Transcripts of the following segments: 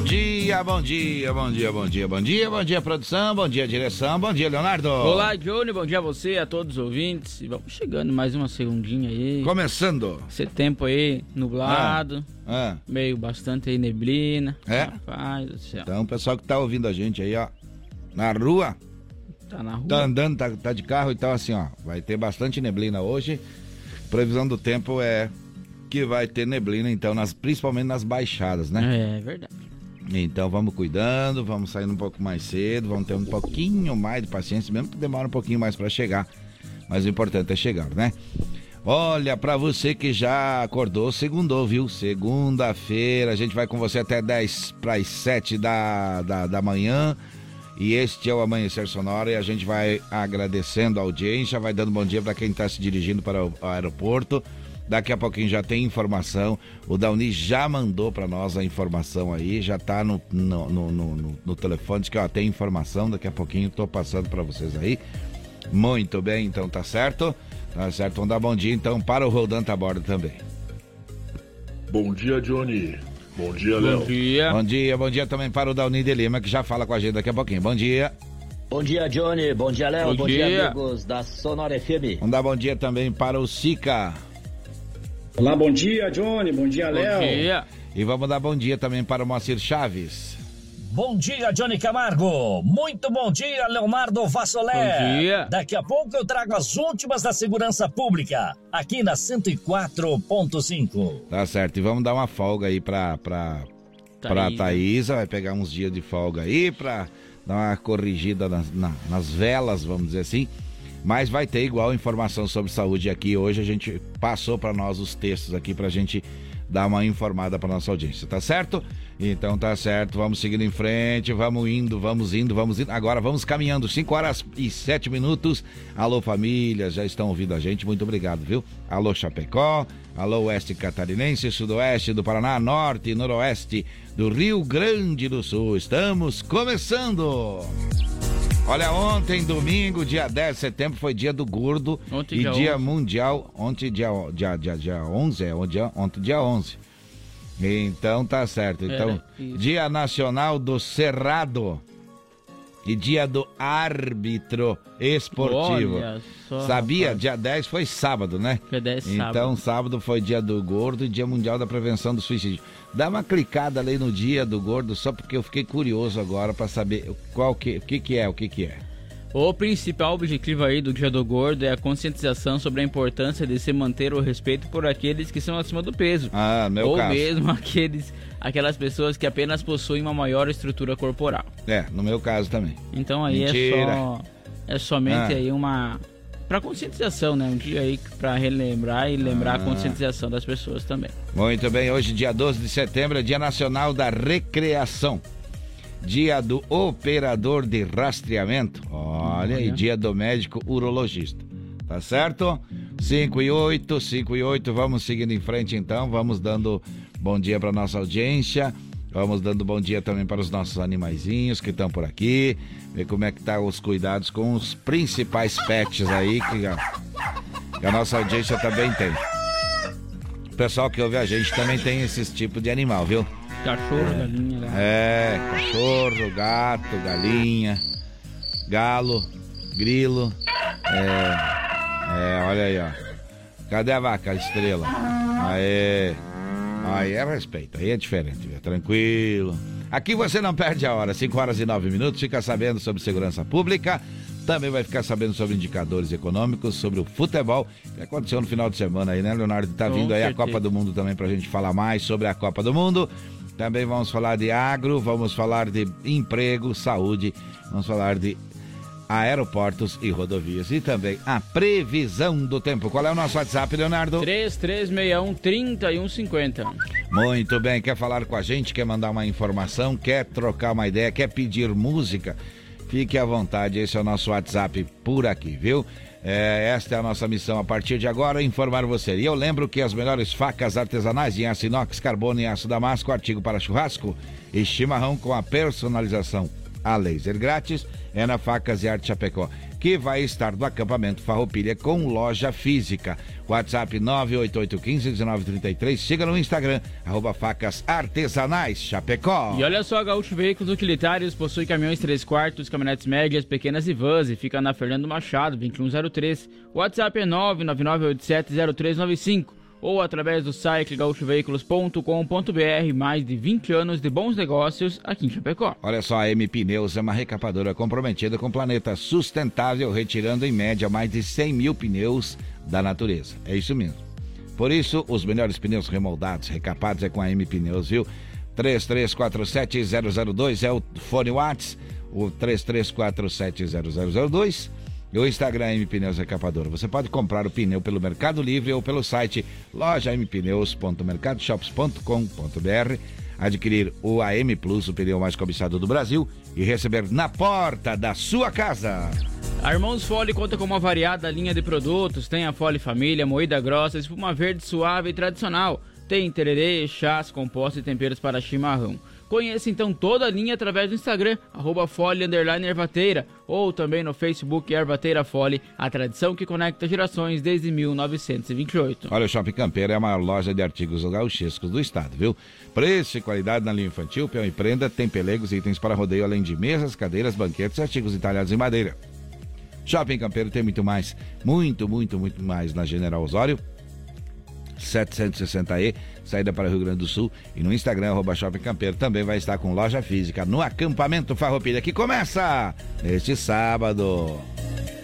Bom dia, bom dia, bom dia, bom dia, bom dia, bom dia, produção, bom dia, direção, bom dia, Leonardo. Olá, Johnny, bom dia a você, a todos os ouvintes. E vamos chegando mais uma segundinha aí. Começando. Esse tempo aí nublado, Ah, meio bastante aí neblina. É? Rapaz do céu. então, o pessoal que tá ouvindo a gente aí, ó, na rua, Tá na rua. tá andando, tá, tá de carro, então assim, ó, vai ter bastante neblina hoje. Previsão do tempo é que vai ter neblina, então, nas, principalmente nas baixadas, né? É verdade. Então vamos cuidando, vamos saindo um pouco mais cedo, vamos ter um pouquinho mais de paciência, mesmo que demora um pouquinho mais para chegar. Mas o importante é chegar, né? Olha, para você que já acordou, segundou, viu? Segunda-feira, a gente vai com você até 10 para as 7 da, da, da manhã. E este é o Amanhecer Sonora e a gente vai agradecendo a audiência, vai dando bom dia para quem está se dirigindo para o aeroporto. Daqui a pouquinho já tem informação. O Dauni já mandou para nós a informação aí, já tá no, no, no, no, no telefone, diz que ó, tem informação. Daqui a pouquinho tô passando para vocês aí. Muito bem, então tá certo? Tá certo, vamos dar bom dia então para o Rodan Taborda também. Bom dia, Johnny. Bom dia, Bom Léo. dia. Bom dia, bom dia também para o Dauni de Lima, que já fala com a gente daqui a pouquinho. Bom dia. Bom dia, Johnny. Bom dia, Léo. Bom Bom, dia. dia. amigos da Sonora FM. Vamos dar bom dia também para o Sica. Olá, bom dia, Johnny. Bom dia, Bom Léo. dia. E vamos dar bom dia também para o Moacir Chaves. Bom dia, Johnny Camargo. Muito bom dia, Leonardo Vassolé. Bom dia. Daqui a pouco eu trago as últimas da segurança pública, aqui na 104.5. Tá certo, e vamos dar uma folga aí pra, pra, pra Thaís. Thaísa, vai pegar uns dias de folga aí pra dar uma corrigida nas, na- nas velas, vamos dizer assim. Mas vai ter igual informação sobre saúde aqui. Hoje a gente passou pra nós os textos aqui pra gente dar uma informada pra nossa audiência, tá certo? Então tá certo, vamos seguindo em frente, vamos indo, vamos indo, vamos indo. Agora vamos caminhando, 5 horas e 7 minutos. Alô família, já estão ouvindo a gente, muito obrigado, viu? Alô Chapecó, alô Oeste Catarinense, Sudoeste do Paraná, Norte e Noroeste do Rio Grande do Sul. Estamos começando! Olha, ontem, domingo, dia 10 de setembro, foi dia do gordo Ontem, e dia dia 11. mundial. Ontem, dia, dia, dia, dia 11, é ontem, dia- ontem, dia 11. Então tá certo. Então, É, dia nacional do cerrado e dia do árbitro esportivo. Só, Sabia? rapaz. Dia 10 foi sábado, né? 10 Então, sábado. sábado foi dia do gordo e dia mundial da prevenção do suicídio. Dá uma clicada ali no dia do gordo, só porque eu fiquei curioso agora pra saber qual que, o que que é, o que que é. O principal objetivo aí do Dia do Gordo é a conscientização sobre a importância de se manter o respeito por aqueles que são acima do peso. Ah, meu ou caso. mesmo aqueles, aquelas pessoas que apenas possuem uma maior estrutura corporal. É, no meu caso também. Então aí Mentira. é só é somente Ah. aí uma para conscientização, né? Um dia aí para relembrar e lembrar Ah. a conscientização das pessoas também. Muito bem, hoje, dia 12 de setembro, é Dia Nacional da Recreação. Dia do Operador de Rastreamento. Olha, e dia do Médico Urologista. Tá certo? 5 e 8, 5 e 8, vamos seguindo em frente então, vamos dando bom dia para nossa audiência. Vamos dando bom dia também para os nossos animaizinhos que estão por aqui. Ver como é que tá os cuidados com os principais pets aí que a, que a nossa audiência também tem. O pessoal que ouve a gente também tem esses tipos de animal, viu? Cachorro, galinha, gato. É, cachorro, gato, galinha, galo, grilo. É, é, olha aí, ó. Cadê a vaca, a estrela? Aê. Aí é respeito, aí é diferente, viu? tranquilo. Aqui você não perde a hora, 5 horas e 9 minutos, fica sabendo sobre segurança pública, também vai ficar sabendo sobre indicadores econômicos, sobre o futebol, que aconteceu no final de semana aí, né, Leonardo? Tá vindo aí a. Copa do Mundo também pra gente falar mais sobre a Copa do Mundo. Também vamos falar de agro, vamos falar de emprego, saúde, vamos falar de aeroportos e rodovias e também a previsão do tempo. Qual é o nosso WhatsApp, Leonardo? 3361 3150. Muito bem, quer falar com a gente, quer mandar uma informação, quer trocar uma ideia, quer pedir música? Fique à vontade, esse é o nosso WhatsApp por aqui, viu? É, esta é a nossa missão a partir de agora, informar você. E eu lembro que as melhores facas artesanais em aço inox, carbono e aço damasco, artigo para churrasco e chimarrão com a personalização a laser grátis é na Facas e Arte Chapecó, que vai estar no acampamento Farroupilha com loja física. WhatsApp 988151933. Siga no Instagram, arroba Facas Artesanais Chapecó. E olha só, Gaúcho Veículos Utilitários possui caminhões 3 quartos, caminhonetes médias, pequenas e vans e fica na Fernando Machado, 2103. WhatsApp é 999870395 ou através do site gaúchoveículos.com.br. Mais de 20 anos de bons negócios aqui em Chapecó. Olha só, a M Pneus é uma recapadora comprometida com o planeta sustentável, retirando em média mais de 100 mil pneus da natureza. É isso mesmo. Por isso, os melhores pneus remoldados, recapados é com a M Pneus, viu? 33470002 é o fone Whats, o 33470002 e o Instagram M Pneus Recapadora. Você pode comprar o pneu pelo Mercado Livre ou pelo site lojampneus.mercadoshops.com.br, adquirir o AM Plus, o pneu mais cobiçado do Brasil, e receber na porta da sua casa. A Irmãos Fole conta com uma variada linha de produtos. Tem a Fole Família, moída grossa, espuma verde suave e tradicional. Tem tererê, chás, compostos e temperos para chimarrão. Conheça então toda a linha através do Instagram, arroba Ervateira, ou também no Facebook Ervateira Fole, a tradição que conecta gerações desde 1928. Olha, o Shopping Campeiro é a maior loja de artigos gauchescos do estado, viu? Preço e qualidade na linha infantil, peão e prenda, tem pelegos e itens para rodeio, além de mesas, cadeiras, banquetes e artigos entalhados em madeira. Shopping Campeiro tem muito mais, muito, muito, muito mais na General Osório, 760E, saída para o Rio Grande do Sul. E no Instagram, arroba Shopping Campeiro, também vai estar com loja física no acampamento Farroupilha, que começa neste sábado.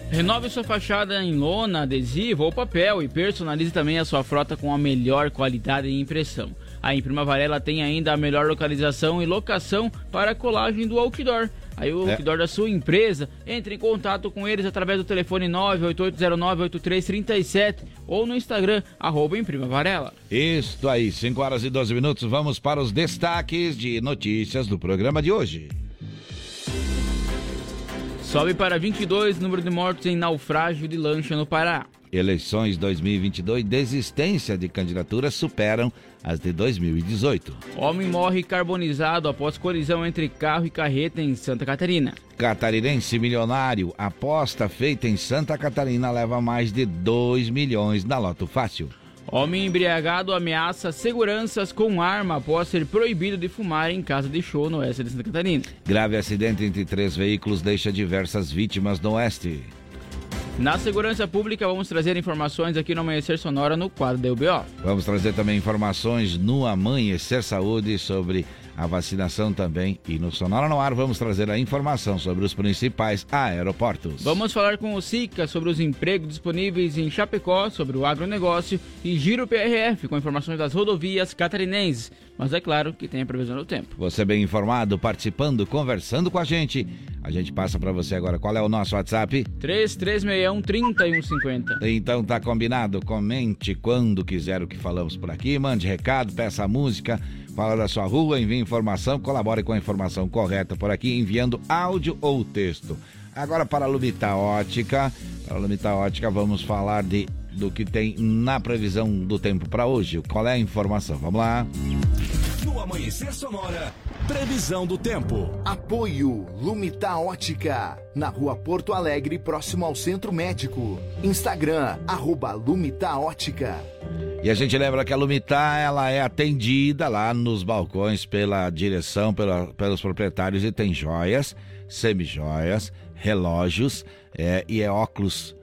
Renove sua fachada em lona, adesivo ou papel e personalize também a sua frota com a melhor qualidade e impressão. A Imprima Varela tem ainda a melhor localização e locação para a colagem do outdoor. Aí o é. outdoor da sua empresa, entre em contato com eles através do telefone 988098337 ou no Instagram, arroba Imprima Varela. Isso aí, 5 horas e 12 minutos, vamos para os destaques de notícias do programa de hoje. Sobe para 22 o número de mortos em naufrágio de lancha no Pará. Eleições 2022, desistência de candidaturas superam as de 2018. Homem morre carbonizado após colisão entre carro e carreta em Santa Catarina. Catarinense milionário, aposta feita em Santa Catarina leva mais de 2 milhões na Loto Fácil. Homem embriagado ameaça seguranças com arma após ser proibido de fumar em casa de show no oeste de Santa Catarina. Grave acidente entre três veículos deixa diversas vítimas no oeste. Na segurança pública, vamos trazer informações aqui no Amanhecer Sonora no quadro da UBO. Vamos trazer também informações no Amanhecer Saúde sobre a vacinação também. E no Sonora no Ar vamos trazer a informação sobre os principais aeroportos. Vamos falar com o SICA sobre os empregos disponíveis em Chapecó, sobre o agronegócio e Giro PRF com informações das rodovias catarinenses. Mas é claro que tem a previsão do tempo. Você bem informado, participando, conversando com a gente. A gente passa para você agora. Qual é o nosso WhatsApp? 3361 3150. Então tá combinado. Comente quando quiser o que falamos por aqui. Mande recado, peça música fala da sua rua, envie informação, colabore com a informação correta por aqui, enviando áudio ou texto. Agora para a Lumita Ótica, para a Lumita Ótica vamos falar de do que tem na previsão do tempo para hoje. Qual é a informação? Vamos lá. No Amanhecer Sonora, previsão do tempo. Apoio Lumita Ótica, na rua Porto Alegre, próximo ao Centro Médico. Instagram, arroba Lumita Ótica. E a gente lembra que a Lumitar ela é atendida lá nos balcões pela direção, pela, pelos proprietários e tem joias, semijoias, relógios é, e é óculos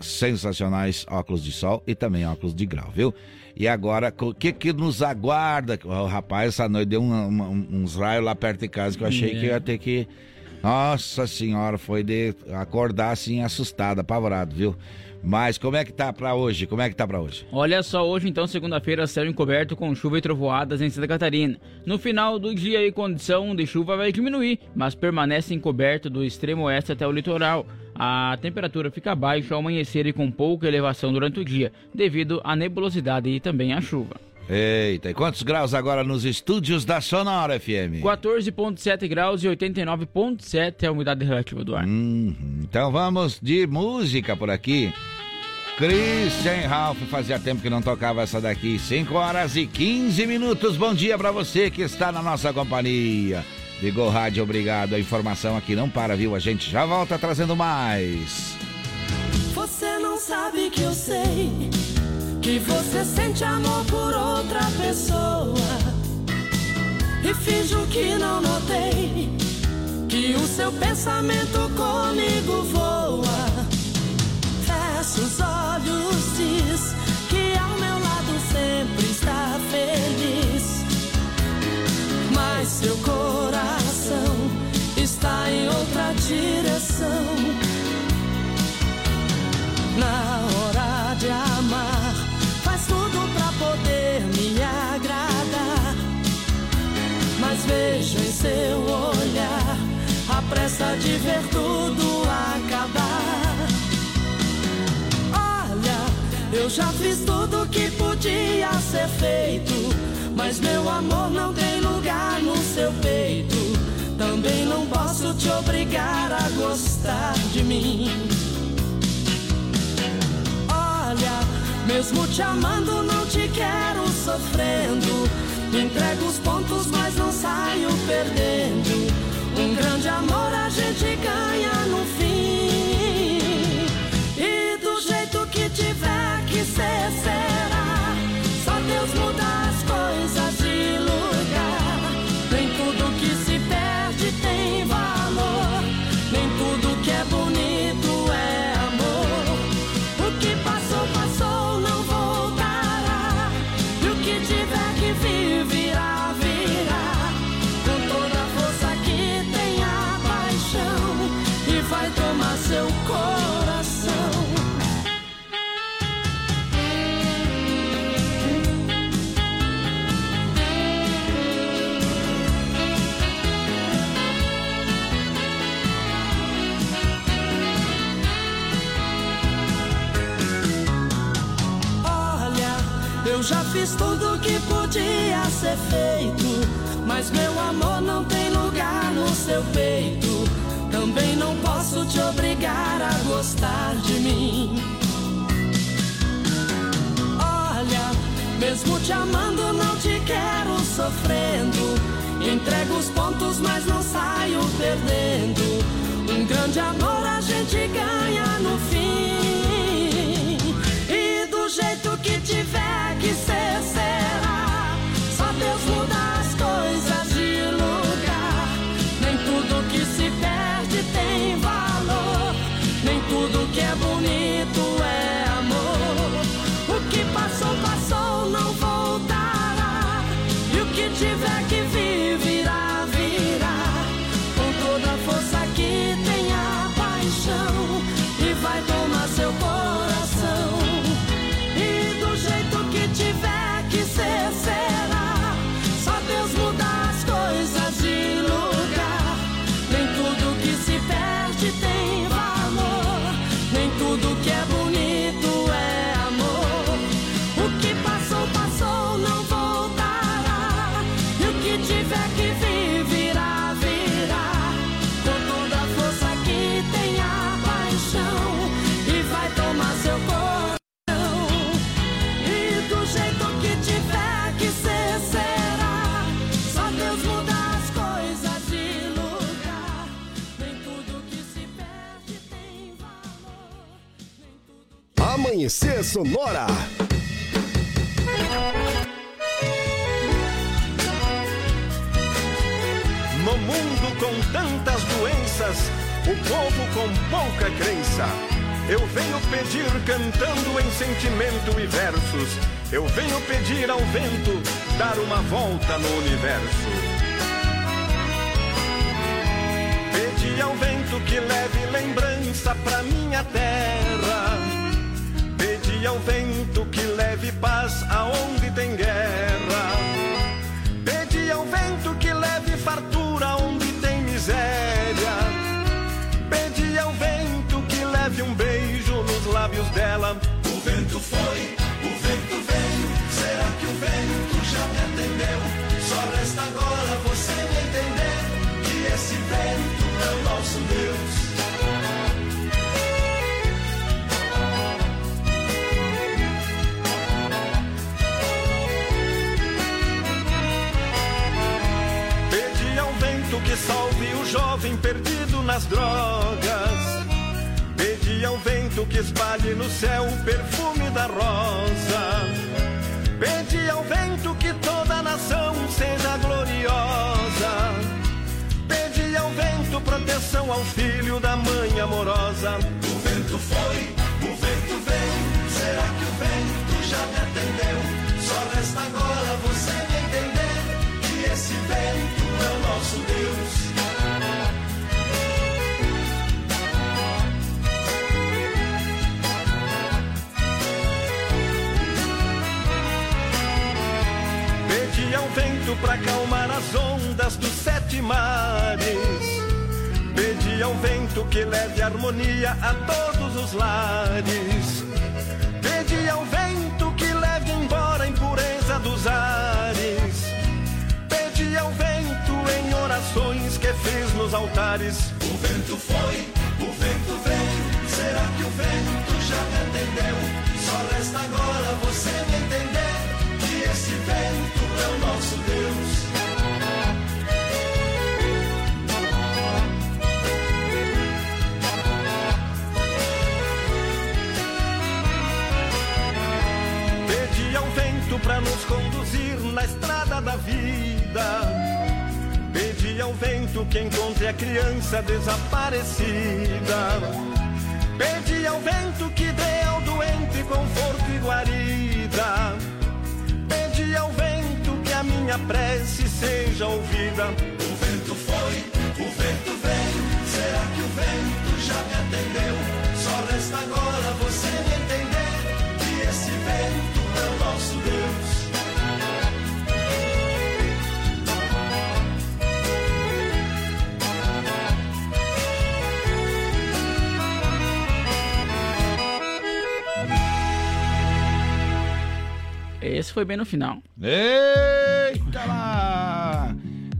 sensacionais, óculos de sol e também óculos de grau, viu? E agora, o que que nos aguarda? O rapaz, essa noite deu um, um, uns raios lá perto de casa que eu achei é. que ia ter que... Nossa senhora, foi de acordar assim assustado, apavorado, viu? Mas como é que tá para hoje? Como é que tá para hoje? Olha só, hoje então, segunda-feira, céu encoberto com chuva e trovoadas em Santa Catarina. No final do dia, a condição de chuva vai diminuir, mas permanece encoberto do extremo oeste até o litoral. A temperatura fica baixa ao amanhecer e com pouca elevação durante o dia, devido à nebulosidade e também à chuva. Eita, e quantos graus agora nos estúdios da Sonora FM? 14,7 graus e 89,7 é a umidade relativa do ar. Uhum. Então vamos de música por aqui. Christian Ralph, fazia tempo que não tocava essa daqui. 5 horas e 15 minutos. Bom dia para você que está na nossa companhia. Ligou rádio, obrigado. A informação aqui não para, viu? A gente já volta trazendo mais. Você não sabe que eu sei que você sente amor por outra pessoa e finjo que não notei que o seu pensamento comigo voa. Fecha os olhos, diz seu coração está em outra direção. Na hora de amar, faz tudo pra poder me agradar. Mas vejo em seu olhar a pressa de ver tudo acabar. Olha, eu já fiz tudo que podia ser feito. Mas meu amor não tem lugar no seu peito. Também não posso te obrigar a gostar de mim. Olha, mesmo te amando, não te quero sofrendo. Entrego os pontos, mas não saio perdendo. Um grande amor a gente ganha no fim. Podia ser feito. Mas meu amor não tem lugar no seu peito. Também não posso te obrigar a gostar de mim. Olha, mesmo te amando, não te quero sofrendo. Entrego os pontos, mas não saio perdendo. Um grande amor a gente ganha no fim. E do jeito que tiver que ser, será. Sonora. No mundo com tantas doenças, o povo com pouca crença. Eu venho pedir cantando em sentimento e versos. Eu venho pedir ao vento dar uma volta no universo. Pedi ao vento que leve lembrança pra minha terra que ao vento que leve paz aonde tem guerra. Pedi ao vento que leve fartura onde tem miséria. Pedi ao vento que leve um beijo nos lábios dela. O vento foi, o vento veio. Será que o vento já me atendeu? Só resta agora você me entender que esse vento é o nosso Deus. Salve o jovem perdido nas drogas. Pedi ao vento que espalhe no céu o perfume da rosa. Pedi ao vento que toda a nação seja gloriosa. Pedi ao vento proteção ao filho da mãe amorosa. O vento foi, o vento veio. Será que o vento já me atendeu? Só resta agora você que esse é o nosso Deus. Ao vento pra acalmar as ondas dos sete mares. Pedi ao vento que leve harmonia a todos os lares. Pedi ao vento que leve embora a impureza dos ares. Fiz nos altares. O vento foi, o vento veio. Será que o vento já me atendeu? Só resta agora você me entender que esse vento é o nosso Deus. Pedi ao vento pra nos conduzir na estrada da vida. Pedi ao vento que encontre a criança desaparecida. Pedi ao vento que dê ao doente conforto e guarida. Pedi ao vento que a minha prece seja ouvida. O vento foi, o vento veio. Será que o vento já me atendeu? Só resta agora você entender que esse vento é o nosso Deus. Esse foi bem no final. Eita lá!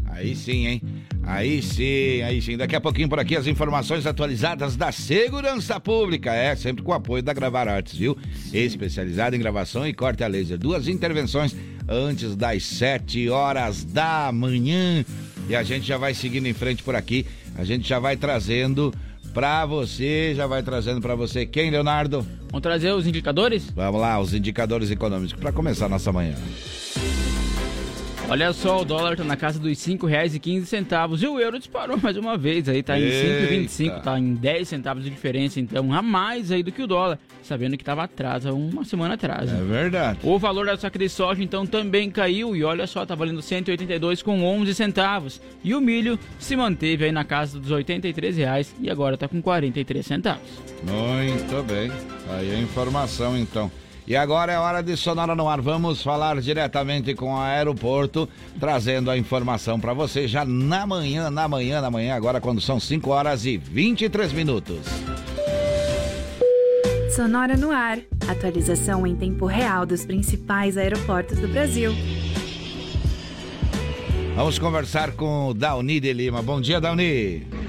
Aí sim, hein? Aí sim, aí sim. Daqui a pouquinho por aqui as informações atualizadas da segurança pública. É, sempre com o apoio da Gravar Artes, viu? Especializada em gravação e corte a laser. Duas intervenções antes das 7 horas da manhã. E a gente já vai seguindo em frente por aqui. A gente já vai trazendo pra você, já vai trazendo pra você quem, Leonardo? Vamos trazer os indicadores? Vamos lá, os indicadores econômicos para começar nossa manhã. Olha só, o dólar tá na casa dos R$ 5,15 e o euro disparou mais uma vez aí, tá em Eita. 5,25, tá em 10 centavos de diferença, então a mais aí do que o dólar, sabendo que tava atrás, há uma semana atrás. né? É verdade. O valor da saca de soja então também caiu e olha só, tá valendo 182 com 11 centavos. E o milho se manteve aí na casa dos 83 reais e agora tá com 43 centavos. Muito bem. Aí a informação então. E agora é hora de Sonora no ar. Vamos falar diretamente com o aeroporto, trazendo a informação para você já na manhã, na manhã, na manhã, agora quando são 5 horas e 23 minutos. Sonora no ar. Atualização em tempo real dos principais aeroportos do Brasil. Vamos conversar com o Dauni de Lima. Bom dia, Dauni.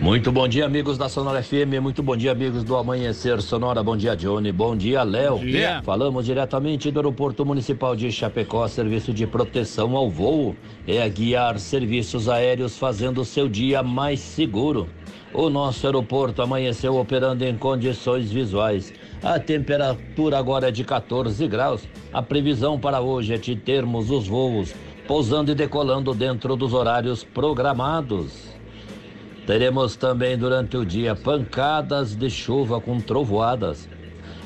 Muito bom dia, amigos da Sonora FM. Muito bom dia, amigos do Amanhecer Sonora. Bom dia, Johnny. Bom dia, Léo. Falamos diretamente do Aeroporto Municipal de Chapecó. Serviço de proteção ao voo é a guiar serviços aéreos fazendo o seu dia mais seguro. O nosso aeroporto amanheceu operando em condições visuais. A temperatura agora é de 14 graus. A previsão para hoje é de termos os voos pousando e decolando dentro dos horários programados. Teremos também durante o dia pancadas de chuva com trovoadas.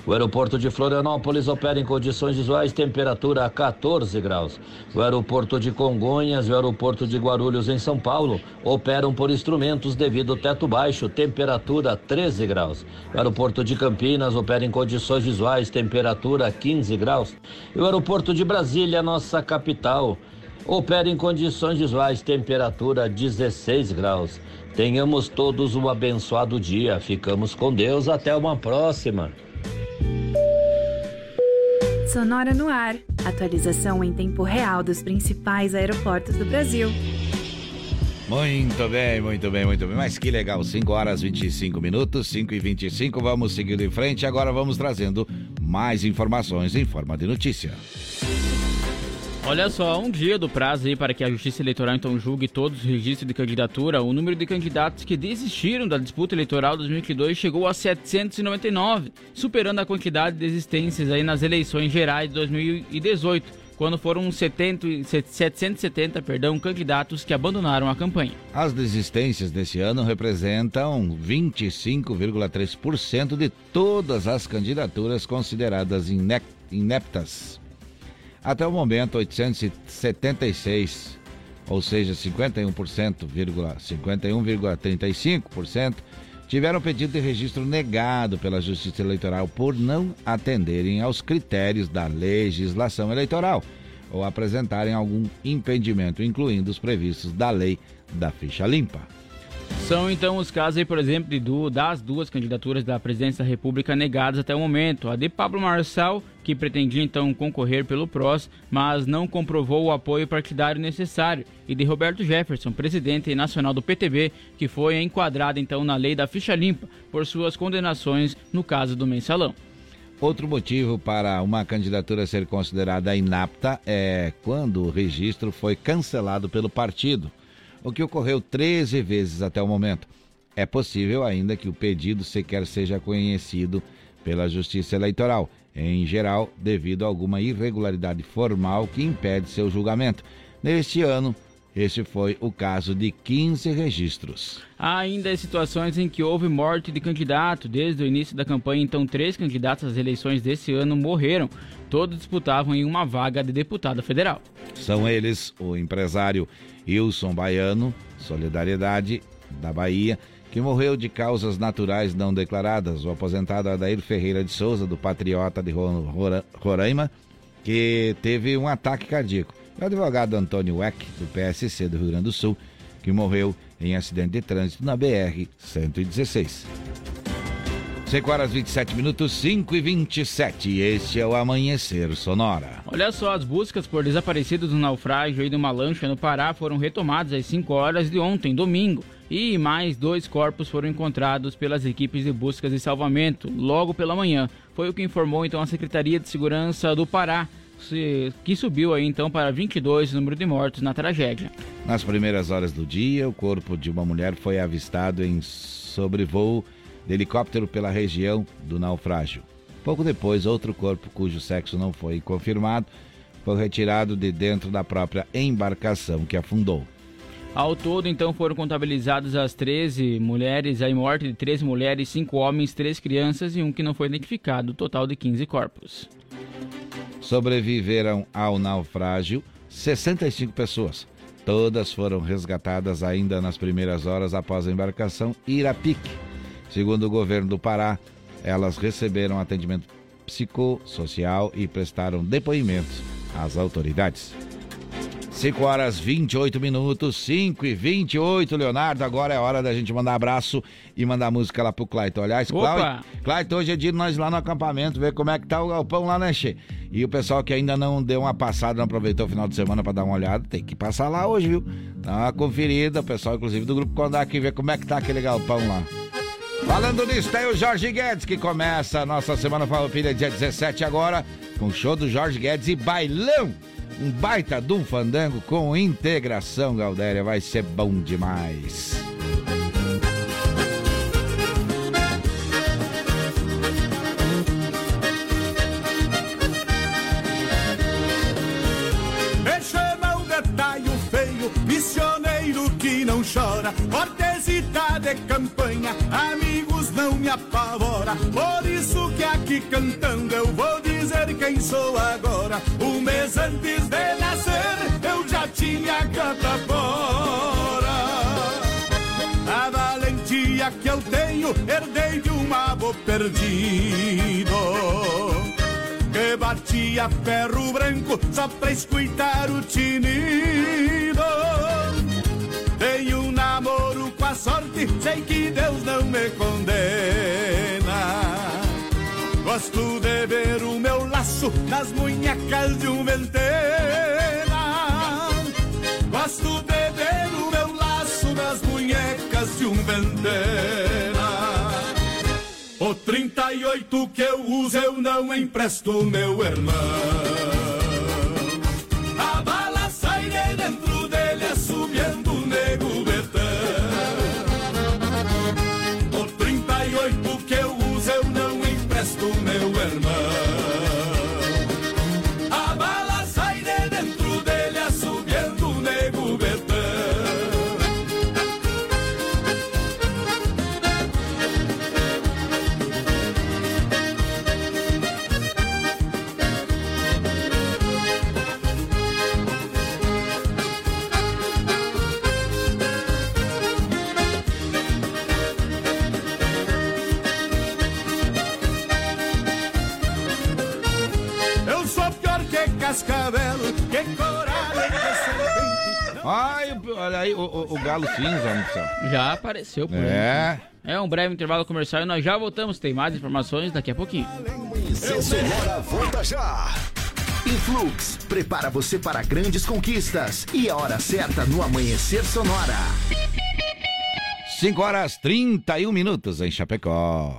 O aeroporto de Florianópolis opera em condições visuais, temperatura a 14 graus. O aeroporto de Congonhas e o aeroporto de Guarulhos, em São Paulo, operam por instrumentos devido ao teto baixo, temperatura 13 graus. O aeroporto de Campinas opera em condições visuais, temperatura 15 graus. E o aeroporto de Brasília, nossa capital, opera em condições visuais, temperatura 16 graus. Tenhamos todos um abençoado dia. Ficamos com Deus. Até uma próxima. Sonora no ar. Atualização em tempo real dos principais aeroportos do Brasil. Muito bem, muito bem, muito bem. Mas que legal, 5 horas 25 minutos, 5 e 25 vamos seguindo em frente. Agora vamos trazendo mais informações em forma de notícia. Olha só, um dia do prazo aí para que a Justiça Eleitoral então julgue todos os registros de candidatura, o número de candidatos que desistiram da disputa eleitoral 2022 chegou a 799, superando a quantidade de existências aí nas eleições gerais de 2018, quando foram 70, 770 perdão, candidatos que abandonaram a campanha. As desistências desse ano representam 25,3% de todas as candidaturas consideradas ineptas. Até o momento, 876, ou seja, 51,35%, tiveram pedido de registro negado pela Justiça Eleitoral por não atenderem aos critérios da legislação eleitoral ou apresentarem algum impedimento, incluindo os previstos da lei da ficha limpa. São então os casos aí, por exemplo, das duas candidaturas da presidência da República negadas até o momento. A de Pablo Marçal, que pretendia então concorrer pelo PROS, mas não comprovou o apoio partidário necessário, e de Roberto Jefferson, presidente nacional do PTB, que foi enquadrado então na lei da ficha limpa por suas condenações no caso do mensalão. Outro motivo para uma candidatura ser considerada inapta é quando o registro foi cancelado pelo partido o que ocorreu 13 vezes até o momento. É possível ainda que o pedido sequer seja conhecido pela Justiça Eleitoral, em geral, devido a alguma irregularidade formal que impede seu julgamento. Neste ano, este foi o caso de 15 registros. Há ainda situações em que houve morte de candidato. Desde o início da campanha, então, três candidatos às eleições desse ano morreram. Todos disputavam em uma vaga de deputado federal. São eles o empresário Wilson Baiano, Solidariedade da Bahia, que morreu de causas naturais não declaradas, o aposentado Adair Ferreira de Souza, do Patriota de Roraima, que teve um ataque cardíaco o advogado Antônio Weck, do PSC do Rio Grande do Sul, que morreu em acidente de trânsito na BR-116. 5 horas 27 minutos, 5 e 27. Este é o Amanhecer Sonora. Olha só, as buscas por desaparecidos no naufrágio e de uma lancha no Pará foram retomadas às 5 horas de ontem, domingo. E mais dois corpos foram encontrados pelas equipes de buscas e salvamento logo pela manhã. Foi o que informou então a Secretaria de Segurança do Pará que subiu aí então para 22 o número de mortos na tragédia. Nas primeiras horas do dia, o corpo de uma mulher foi avistado em sobrevoo de helicóptero pela região do naufrágio. Pouco depois, outro corpo cujo sexo não foi confirmado foi retirado de dentro da própria embarcação que afundou. Ao todo, então, foram contabilizadas as 13 mulheres, a morte de 13 mulheres, 5 homens, 3 crianças e um que não foi identificado, total de 15 corpos sobreviveram ao naufrágio 65 pessoas. Todas foram resgatadas ainda nas primeiras horas após a embarcação ir a pique. Segundo o governo do Pará, elas receberam atendimento psicossocial e prestaram depoimentos às autoridades. 5 horas 28 minutos, 5 e 28, Leonardo. Agora é hora da gente mandar abraço e mandar música lá pro Clayton. Aliás, Clayton, hoje é dia de nós ir lá no acampamento, ver como é que tá o galpão lá, né, Che? E o pessoal que ainda não deu uma passada, não aproveitou o final de semana para dar uma olhada, tem que passar lá hoje, viu? Dá uma conferida, o pessoal, inclusive, do Grupo Condá aqui, ver como é que tá aquele galpão lá. Falando nisso, tem o Jorge Guedes que começa a nossa Semana Farroupilha dia 17 agora, com o show do Jorge Guedes e bailão um baita de um fandango com integração, Galdéria. Vai ser bom demais. missioneiro que não chora, cortesita de campanha, amigos não me apavora. Por isso que aqui cantando eu vou dizer quem sou agora. Um mês antes de nascer eu já tinha canta fora. A valentia que eu tenho herdei de um avô perdido que batia ferro branco só pra escutar o tinido. Tenho um namoro com a sorte, sei que Deus não me condena. Gosto de ver o meu laço nas munhecas de um ventena. Gosto de ver o meu laço nas munhecas de um ventena. O 38 que eu uso eu não empresto, meu irmão. Ai, olha aí, o, o, o galo cinza, moção. Já apareceu por É. aí. É um breve intervalo comercial e nós já voltamos. Tem mais informações daqui a pouquinho. Seu Sonora volta já. Influx, prepara você para grandes conquistas. E a hora certa no Amanhecer Sonora. 5 horas 31 minutos em Chapecó.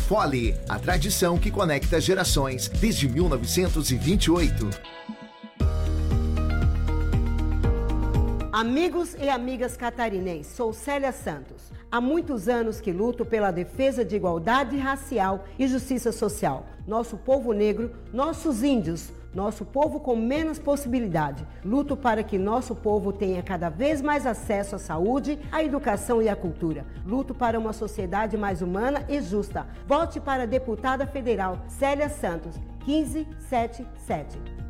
Fole, a tradição que conecta gerações desde 1928. Amigos e amigas catarinenses, sou Célia Santos. Há muitos anos que luto pela defesa de igualdade racial e justiça social. Nosso povo negro, nossos índios, nosso povo com menos possibilidade. Luto para que nosso povo tenha cada vez mais acesso à saúde, à educação e à cultura. Luto para uma sociedade mais humana e justa. Vote para a deputada federal Célia Santos, 1577.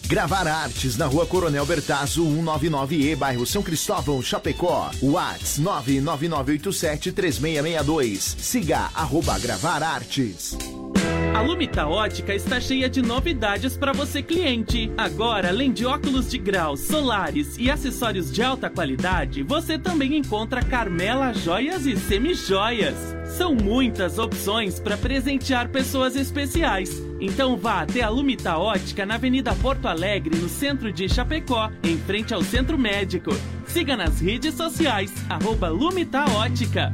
Gravar Artes na rua Coronel Bertazzo, 199E, bairro São Cristóvão, Chapecó. Whats 999873662. Siga arroba Gravar Artes. A Lumita Ótica está cheia de novidades para você cliente. Agora, além de óculos de grau, solares e acessórios de alta qualidade, você também encontra Carmela Joias e Semijoias. São muitas opções para presentear pessoas especiais. Então vá até a Lumita Ótica na Avenida Porto Alegre, no centro de Chapecó, em frente ao Centro Médico. Siga nas redes sociais, arroba Lumita Ótica.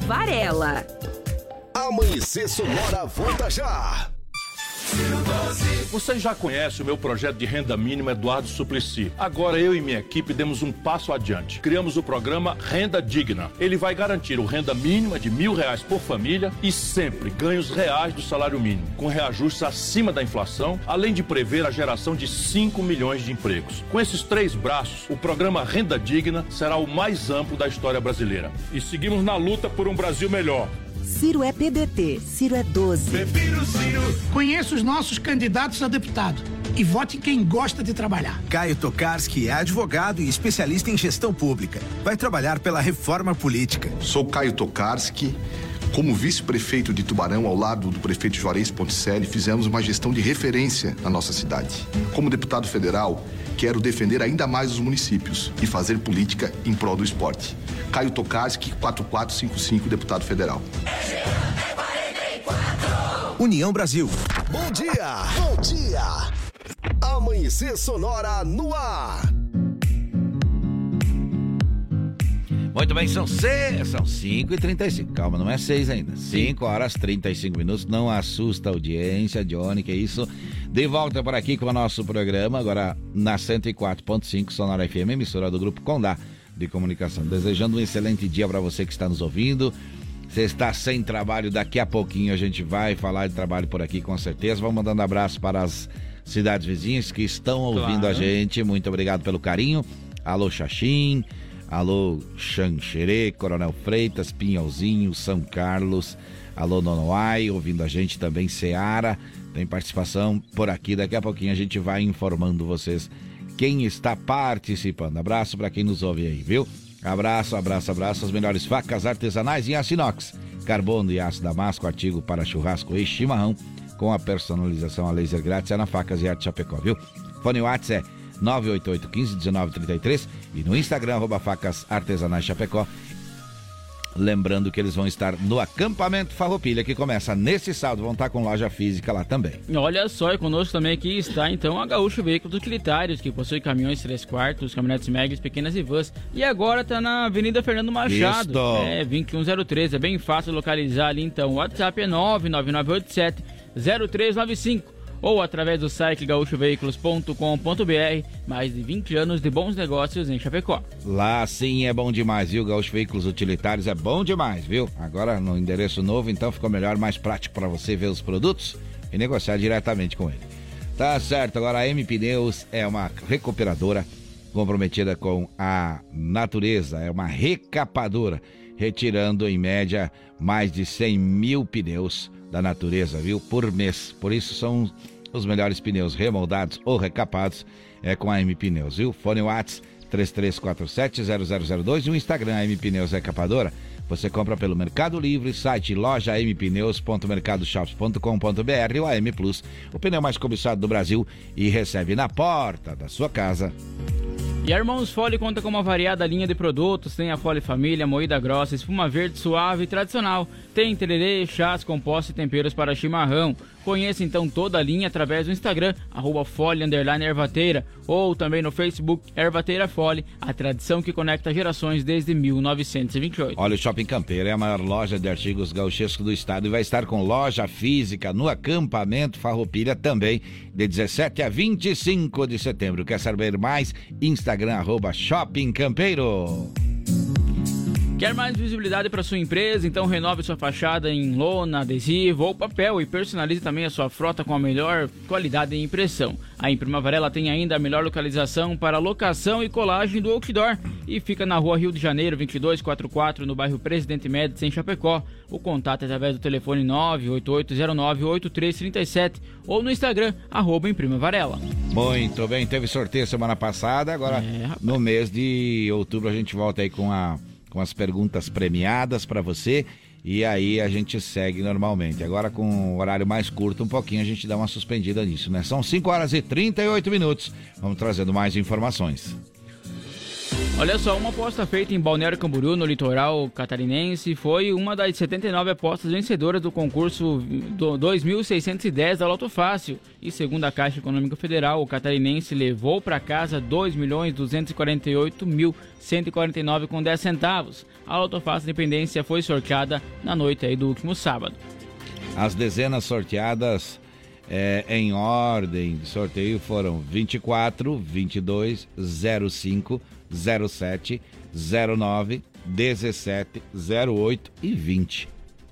Varela. Amanhecer Sonora volta já! Você já conhece o meu projeto de renda mínima Eduardo Suplicy. Agora eu e minha equipe demos um passo adiante. Criamos o programa Renda Digna. Ele vai garantir o renda mínima de mil reais por família e sempre ganhos reais do salário mínimo, com reajustes acima da inflação, além de prever a geração de 5 milhões de empregos. Com esses três braços, o programa Renda Digna será o mais amplo da história brasileira. E seguimos na luta por um Brasil melhor. Ciro é PDT, Ciro é 12. Conheça os nossos candidatos a deputado e vote em quem gosta de trabalhar. Caio Tokarski é advogado e especialista em gestão pública. Vai trabalhar pela reforma política. Sou Caio Tokarski. Como vice-prefeito de Tubarão, ao lado do prefeito Juarez Ponticelli, fizemos uma gestão de referência na nossa cidade. Como deputado federal, quero defender ainda mais os municípios e fazer política em prol do esporte. Caio Tokarski, 4455, deputado federal. União Brasil. Bom dia! Bom dia! Amanhecer Sonora no ar! Muito bem, são, seis, são 5 e 35 Calma, não é 6 ainda. 5 horas 35 minutos. Não assusta a audiência, Johnny, que é isso. De volta por aqui com o nosso programa, agora na 104.5 Sonora FM, emissora do Grupo Condá de Comunicação. Desejando um excelente dia para você que está nos ouvindo. Você está sem trabalho, daqui a pouquinho a gente vai falar de trabalho por aqui com certeza. Vamos mandando abraço para as cidades vizinhas que estão ouvindo claro. a gente. Muito obrigado pelo carinho. Alô, Xaxim. Alô, Xanxerê, Coronel Freitas, Pinhalzinho, São Carlos. Alô, Nonoai, ouvindo a gente também, Seara. Tem participação por aqui. Daqui a pouquinho a gente vai informando vocês quem está participando. Abraço para quem nos ouve aí, viu? Abraço, abraço, abraço. As melhores facas artesanais em aço inox, carbono e aço damasco, artigo para churrasco e chimarrão, com a personalização a laser grátis é na Facas e Arte Chapecó, viu? Fone WhatsApp é 988 15 1933 e no Instagram, arroba Facas Artesanais Chapecó. Lembrando que eles vão estar no acampamento Farroupilha, que começa nesse sábado, vão estar com loja física lá também. Olha só, e conosco também aqui está então a Gaúcho Veículos Utilitários, que possui caminhões 3 quartos, caminhonetes médias, pequenas e vans. E agora está na Avenida Fernando Machado. Isto. É, 21103, é bem fácil localizar ali então. O WhatsApp é 99987 0395 ou através do site gaúchoveículos.com.br. Mais de 20 anos de bons negócios em Chapecó. Lá sim é bom demais, viu? Gaúcho Veículos Utilitários é bom demais, viu? Agora no endereço novo, então ficou melhor, mais prático para você ver os produtos e negociar diretamente com ele. Tá certo, agora a M Pneus é uma recuperadora comprometida com a natureza, é uma recapadora, retirando em média mais de 100 mil pneus da natureza, viu? Por mês. Por isso são os melhores pneus remoldados ou recapados é com a M Pneus, viu? Fone Whats 33470002 e o Instagram M Pneus Recapadora. Você compra pelo Mercado Livre, site loja mpneus.mercadoshops.com.br ou AM Plus, o pneu mais cobiçado do Brasil e recebe na porta da sua casa. E a Irmãos Fole conta com uma variada linha de produtos, tem a Fole Família, moída grossa, espuma verde suave e tradicional, tem tererê, chás, compostos e temperos para chimarrão. Conheça então toda a linha através do Instagram, arroba Ervateira, ou também no Facebook Ervateira Fole, a tradição que conecta gerações desde 1928. Olha, o Shopping Campeiro é a maior loja de artigos gauchescos do estado e vai estar com loja física no acampamento Farroupilha também, de 17 a 25 de setembro. Quer saber mais? Instagram, arroba Shopping Campeiro. Quer mais visibilidade para sua empresa? Então renove sua fachada em lona, adesivo ou papel e personalize também a sua frota com a melhor qualidade de impressão. A Imprima Varela tem ainda a melhor localização para locação e colagem do outdoor e fica na rua Rio de Janeiro 2244 no bairro Presidente Médici em Chapecó. O contato é através do telefone 988098337 ou no Instagram arroba Imprima Varela. Muito bem, teve sorteio semana passada, agora é, no mês de outubro a gente volta aí com a com as perguntas premiadas para você. E aí a gente segue normalmente. Agora com um horário mais curto, um pouquinho a gente dá uma suspendida nisso, né? São 5 horas e 38 minutos. Vamos trazendo mais informações. Olha só, uma aposta feita em Balneário Camboriú, no litoral catarinense, foi uma das 79 apostas vencedoras do concurso do 2610 da Loto Fácil. E segundo a Caixa Econômica Federal, o catarinense levou para casa 2.248.149 com 10 centavos. A Loto Fácil Independência foi sorteada na noite do último sábado. As dezenas sorteadas é, em ordem de sorteio foram 24, 22, 05, 07, 09, 17, 08 e 20.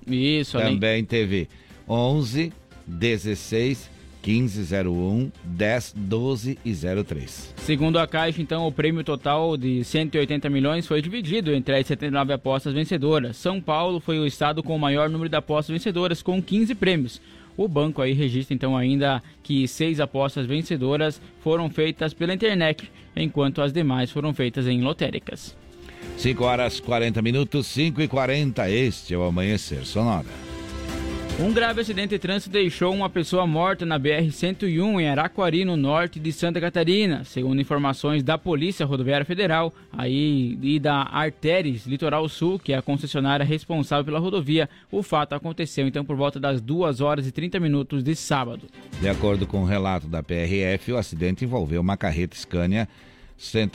Isso, Também além... teve 11, 16, 15, 01, 10, 12 e 03. Segundo a Caixa, então, o prêmio total de 180 milhões foi dividido entre as 79 apostas vencedoras. São Paulo foi o estado com o maior número de apostas vencedoras, com 15 prêmios. O banco aí registra então ainda que seis apostas vencedoras foram feitas pela internet, enquanto as demais foram feitas em lotéricas. 5 horas 40 minutos, 5 e 40. Este é o Amanhecer Sonora. Um grave acidente de trânsito deixou uma pessoa morta na BR-101 em Araquari, no norte de Santa Catarina. Segundo informações da Polícia Rodoviária Federal aí, e da Arteres Litoral Sul, que é a concessionária responsável pela rodovia, o fato aconteceu então por volta das 2 horas e 30 minutos de sábado. De acordo com o relato da PRF, o acidente envolveu uma carreta Scania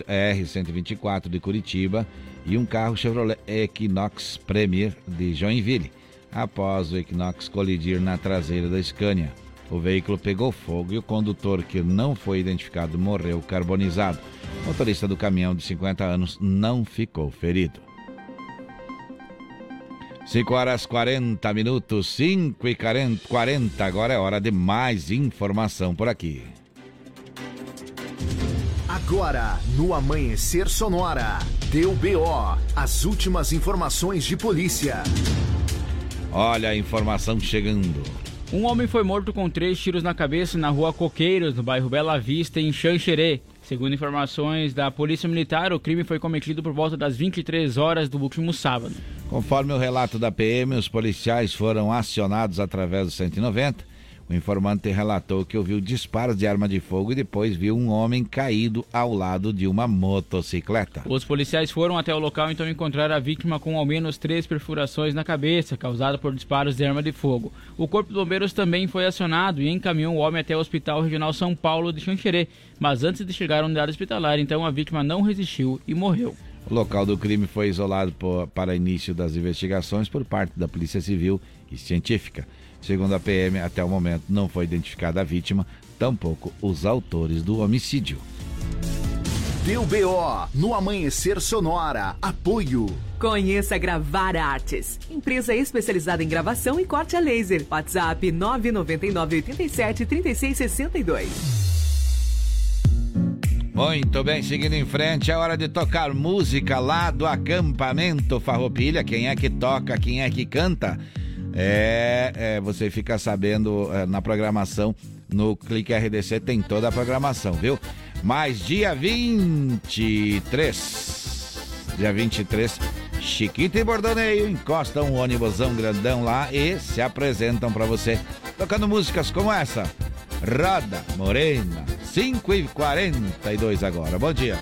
R-124 de Curitiba e um carro Chevrolet Equinox Premier de Joinville após o Equinox colidir na traseira da Scania. O veículo pegou fogo e o condutor, que não foi identificado, morreu carbonizado. O motorista do caminhão de 50 anos não ficou ferido. 5 horas 40 minutos, 5 e 40. Agora é hora de mais informação por aqui. Agora, no Amanhecer Sonora, deu BO, as últimas informações de polícia. Olha a informação chegando. Um homem foi morto com três tiros na cabeça na rua Coqueiros, no bairro Bela Vista, em Xanxerê. Segundo informações da Polícia Militar, o crime foi cometido por volta das 23 horas do último sábado. Conforme o relato da PM, os policiais foram acionados através do 190 o informante relatou que ouviu disparos de arma de fogo e depois viu um homem caído ao lado de uma motocicleta. Os policiais foram até o local então encontraram a vítima com ao menos três perfurações na cabeça, causadas por disparos de arma de fogo. O Corpo de Bombeiros também foi acionado e encaminhou o homem até o Hospital Regional São Paulo de Xanxerê, mas antes de chegar à unidade hospitalar, então a vítima não resistiu e morreu. O local do crime foi isolado por, para início das investigações por parte da Polícia Civil e Científica. Segundo a PM, até o momento não foi identificada a vítima, tampouco os autores do homicídio. Deu BO no Amanhecer Sonora. Apoio. Conheça Gravar Artes, empresa especializada em gravação e corte a laser. WhatsApp 999 87 3662. Muito bem, seguindo em frente, é hora de tocar música lá do acampamento Farroupilha. Quem é que toca, quem é que canta? É, é você fica sabendo é, na programação, no Clique RDC tem toda a programação, viu? Mas dia 23, dia 23, Chiquito e Bordoneio encostam um ônibusão grandão lá e se apresentam para você, tocando músicas como essa. Roda Morena, 5 e 42 agora. Bom dia.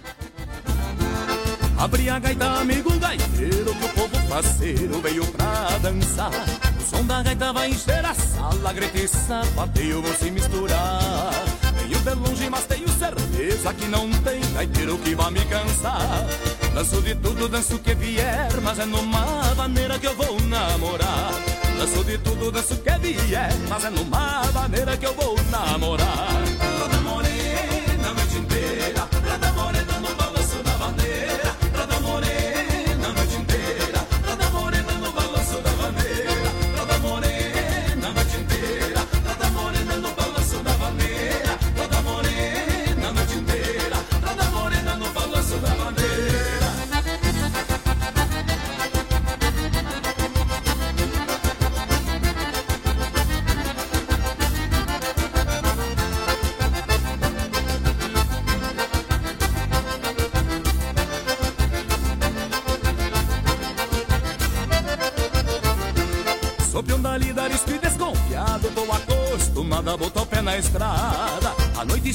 Abri a gaita, amigo gaiteiro, que o povo faceiro veio pra dançar. O som da gaita vai encher a sala, grita e sapateio, vou se misturar. Venho de longe, mas tenho certeza que não tem gaiteiro que vá me cansar. Danço de tudo, danço que vier, mas é numa maneira que eu vou namorar. Danço de tudo, danço que vier, mas é numa maneira que eu vou namorar.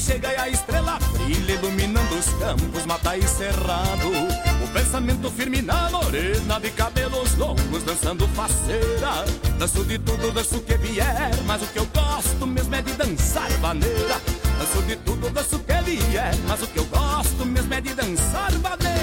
Chega e a estrela brilha Iluminando os campos, mata e cerrado. O pensamento firme na morena De cabelos longos, dançando faceira. Danço de tudo, danço o que vier Mas o que eu gosto mesmo é de dançar vaneira. Danço de tudo, danço o que vier Mas o que eu gosto mesmo é de dançar vaneira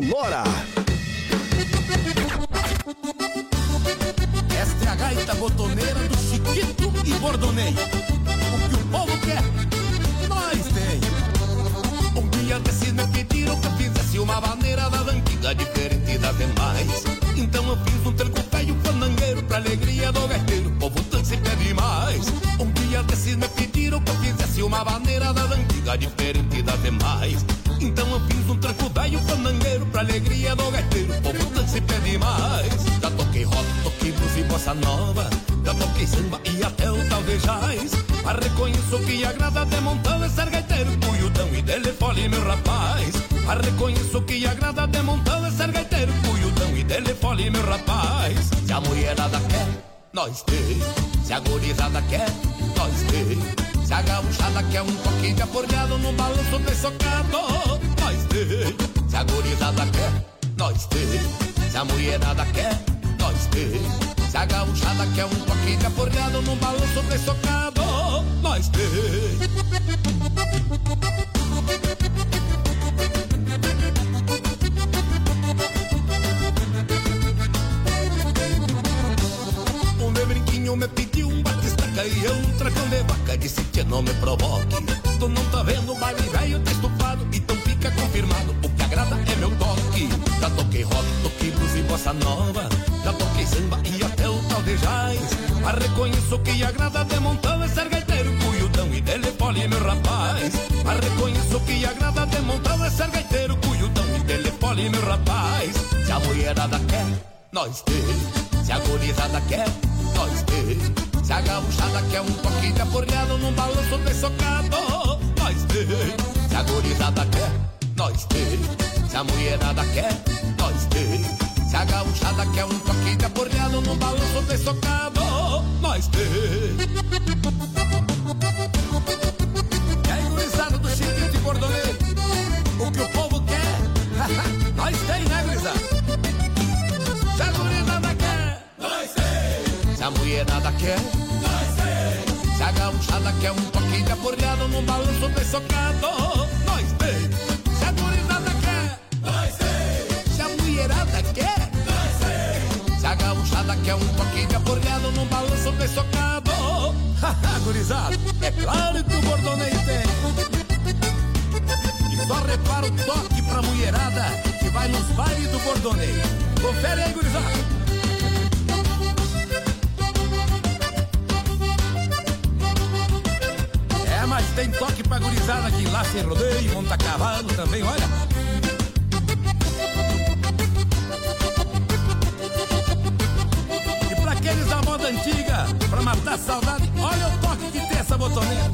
Sonora. Tem toque pra gurizada que lá se rodeia, monta cavalo também, olha. E pra aqueles da moda antiga, pra matar a saudade, olha o toque que tem essa botoneira.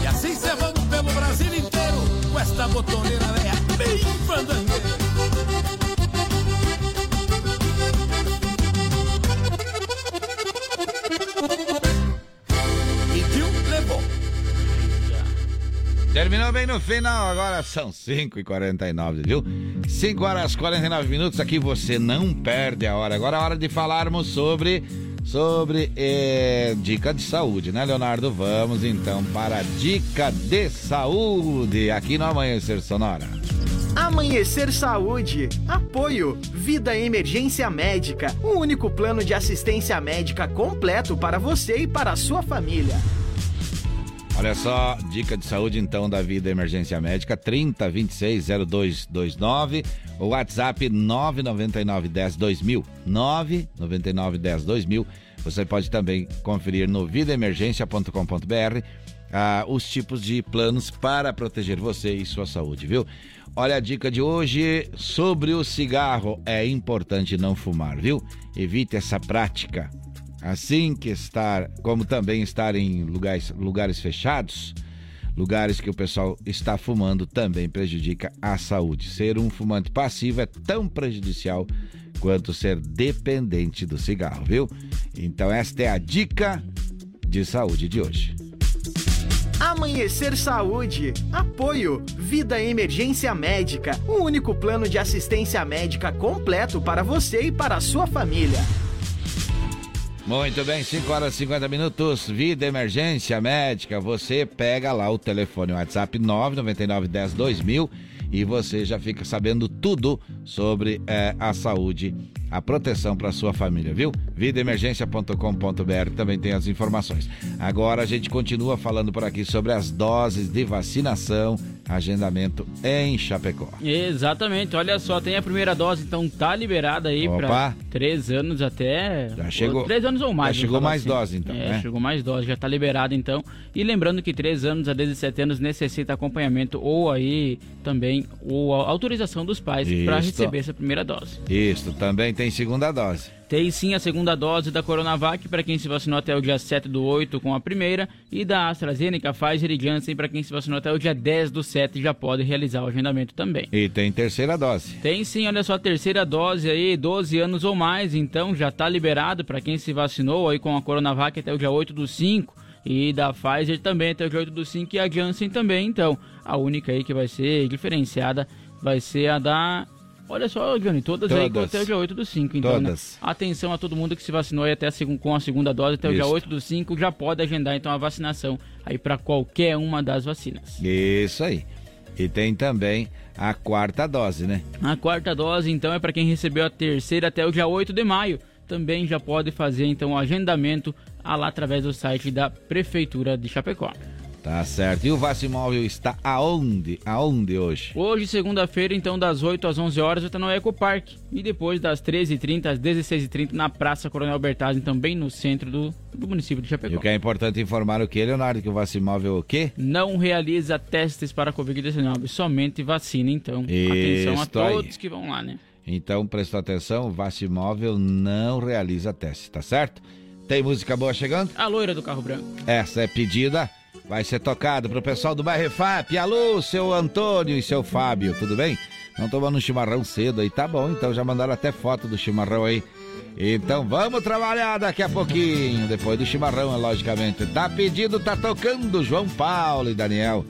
E assim cê vamos pelo Brasil inteiro com esta botoneira velha bem fandangueira. Terminou bem no final, agora são 5h49, viu? 5 horas e 49 minutos, aqui você não perde a hora. Agora é hora de falarmos sobre, sobre eh, dica de saúde, né, Leonardo? Vamos então para a dica de saúde aqui no Amanhecer Sonora. Amanhecer Saúde. Apoio. Vida Emergência Médica. O único plano de assistência médica completo para você e para a sua família. Olha só, dica de saúde então da Vida Emergência Médica 30 26 0229, o WhatsApp 999 10 2000, 999 10 2000. Você pode também conferir no vidaemergência.com.br ah, os tipos de planos para proteger você e sua saúde, viu? Olha a dica de hoje sobre o cigarro. É importante não fumar, viu? Evite essa prática. Assim que estar, como também estar em lugares, lugares fechados, lugares que o pessoal está fumando também prejudica a saúde. Ser um fumante passivo é tão prejudicial quanto ser dependente do cigarro, viu? Então esta é a dica de saúde de hoje. Amanhecer Saúde. Apoio. Vida Emergência Médica. O único plano de assistência médica completo para você e para a sua família. Muito bem, 5 horas e 50 minutos, vida emergência médica, você pega lá o telefone o WhatsApp 999 10 2000 e você já fica sabendo tudo sobre eh, a saúde, a proteção para sua família, viu? Vidaemergência.com.br também tem as informações. Agora a gente continua falando por aqui sobre as doses de vacinação agendamento em Chapecó. Exatamente, olha só, tem a primeira dose, então tá liberada aí para três anos até. Já chegou. Três anos ou mais. Já chegou mais dose, então, É, né? chegou mais dose, já tá liberado então. E lembrando que três anos a 17 anos necessita acompanhamento ou aí também ou autorização dos pais para receber essa primeira dose. Isso, também tem segunda dose. Tem sim a segunda dose da Coronavac para quem se vacinou até o dia 7 do 8 com a primeira e da AstraZeneca, Pfizer e Janssen para quem se vacinou até o dia 10 do 7 já pode realizar o agendamento também. E tem terceira dose. Tem sim, olha só, a terceira dose aí, 12 anos ou mais, então já tá liberado para quem se vacinou aí com a Coronavac até o dia 8 do 5 e da Pfizer também até o dia 8 do 5 e a Janssen também, então a única aí que vai ser diferenciada vai ser a da... Olha só, Johnny, todas, aí com Todas. até o dia 8 do 5, então, né? Todas. Atenção a todo mundo que se vacinou aí até a segun- com a segunda dose até o dia Isso. 8 do 5, já pode agendar então a vacinação aí para qualquer uma das vacinas. Isso aí. E tem também a quarta dose, né? A quarta dose, então, é para quem recebeu a terceira até o dia 8 de maio. Também já pode fazer, então, o agendamento lá através do site da Prefeitura de Chapecó. Tá certo. E o Vacimóvel está aonde? Aonde hoje? Hoje, segunda-feira, então, das 8 às 11 horas, está no Ecopark. E depois, das 13h30 às 16h30, na Praça Coronel Bertazzi, também no centro do, do município de E Chapecó. o que é importante informar o que, Leonardo? Que o Vacimóvel o quê? Não realiza testes para Covid-19, somente vacina, então. Atenção a aí. todos que vão lá, né? Então, prestou atenção, o Vacimóvel não realiza teste, tá certo? Tem música boa chegando? A loira do carro branco. Essa é pedida, vai ser tocado pro pessoal do Bairro FAP. Alô, seu Antônio e seu Fábio, tudo bem? Não tomando um chimarrão cedo aí, tá bom, então já mandaram até foto do chimarrão aí. Então vamos trabalhar daqui a pouquinho, depois do chimarrão, logicamente. Tá pedido, tá tocando João Paulo e Daniel.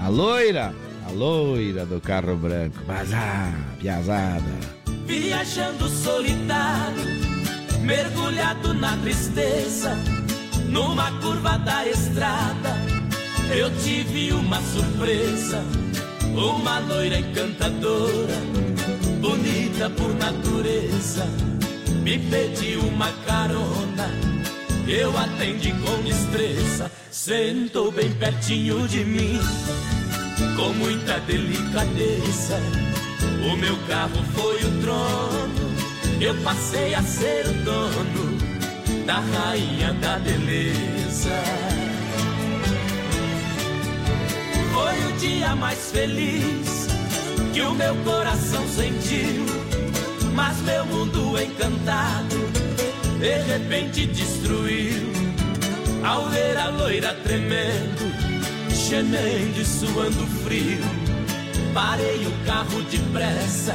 A loira, a loira do carro branco. Vazar, piazada. Viajando solitário, mergulhado na tristeza, numa curva da estrada, eu tive uma surpresa. Uma loira encantadora, bonita por natureza, me pediu uma carona. Eu atendi com destreza, sentou bem pertinho de mim, com muita delicadeza. O meu carro foi o trono, eu passei a ser o dono da rainha da beleza. Foi o dia mais feliz que o meu coração sentiu, mas meu mundo encantado de repente destruiu. Ao ver a loira tremendo, gemendo e suando frio. Parei o carro depressa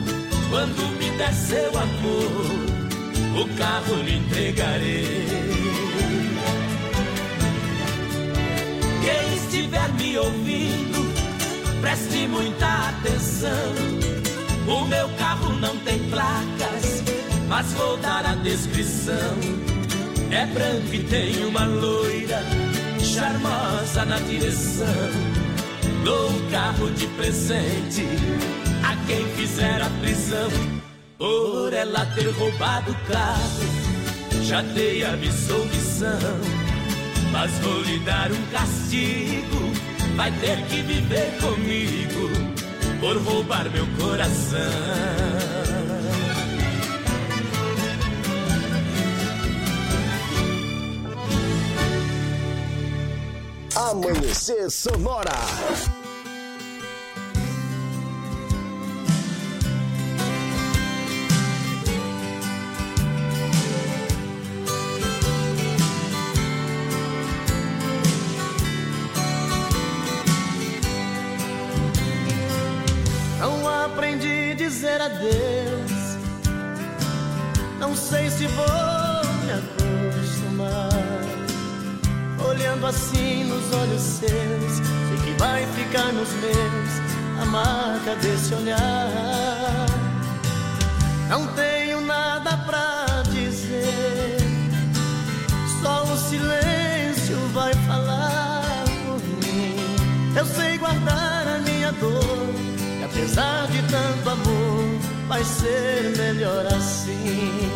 Quando me der seu amor, o carro lhe entregarei. Quem estiver me ouvindo, preste muita atenção. O meu carro não tem placas, mas vou dar a descrição. É branco e tem uma loira, charmosa na direção. Dou um carro de presente quem fizer a prisão por ela ter roubado o carro. Já dei a missão, mas vou lhe dar um castigo. Vai ter que viver comigo por roubar meu coração. Amanhecer Sonora. Nos meus a marca desse olhar. Não tenho nada pra dizer, só o silêncio vai falar por mim. Eu sei guardar a minha dor, e apesar de tanto amor, vai ser melhor assim.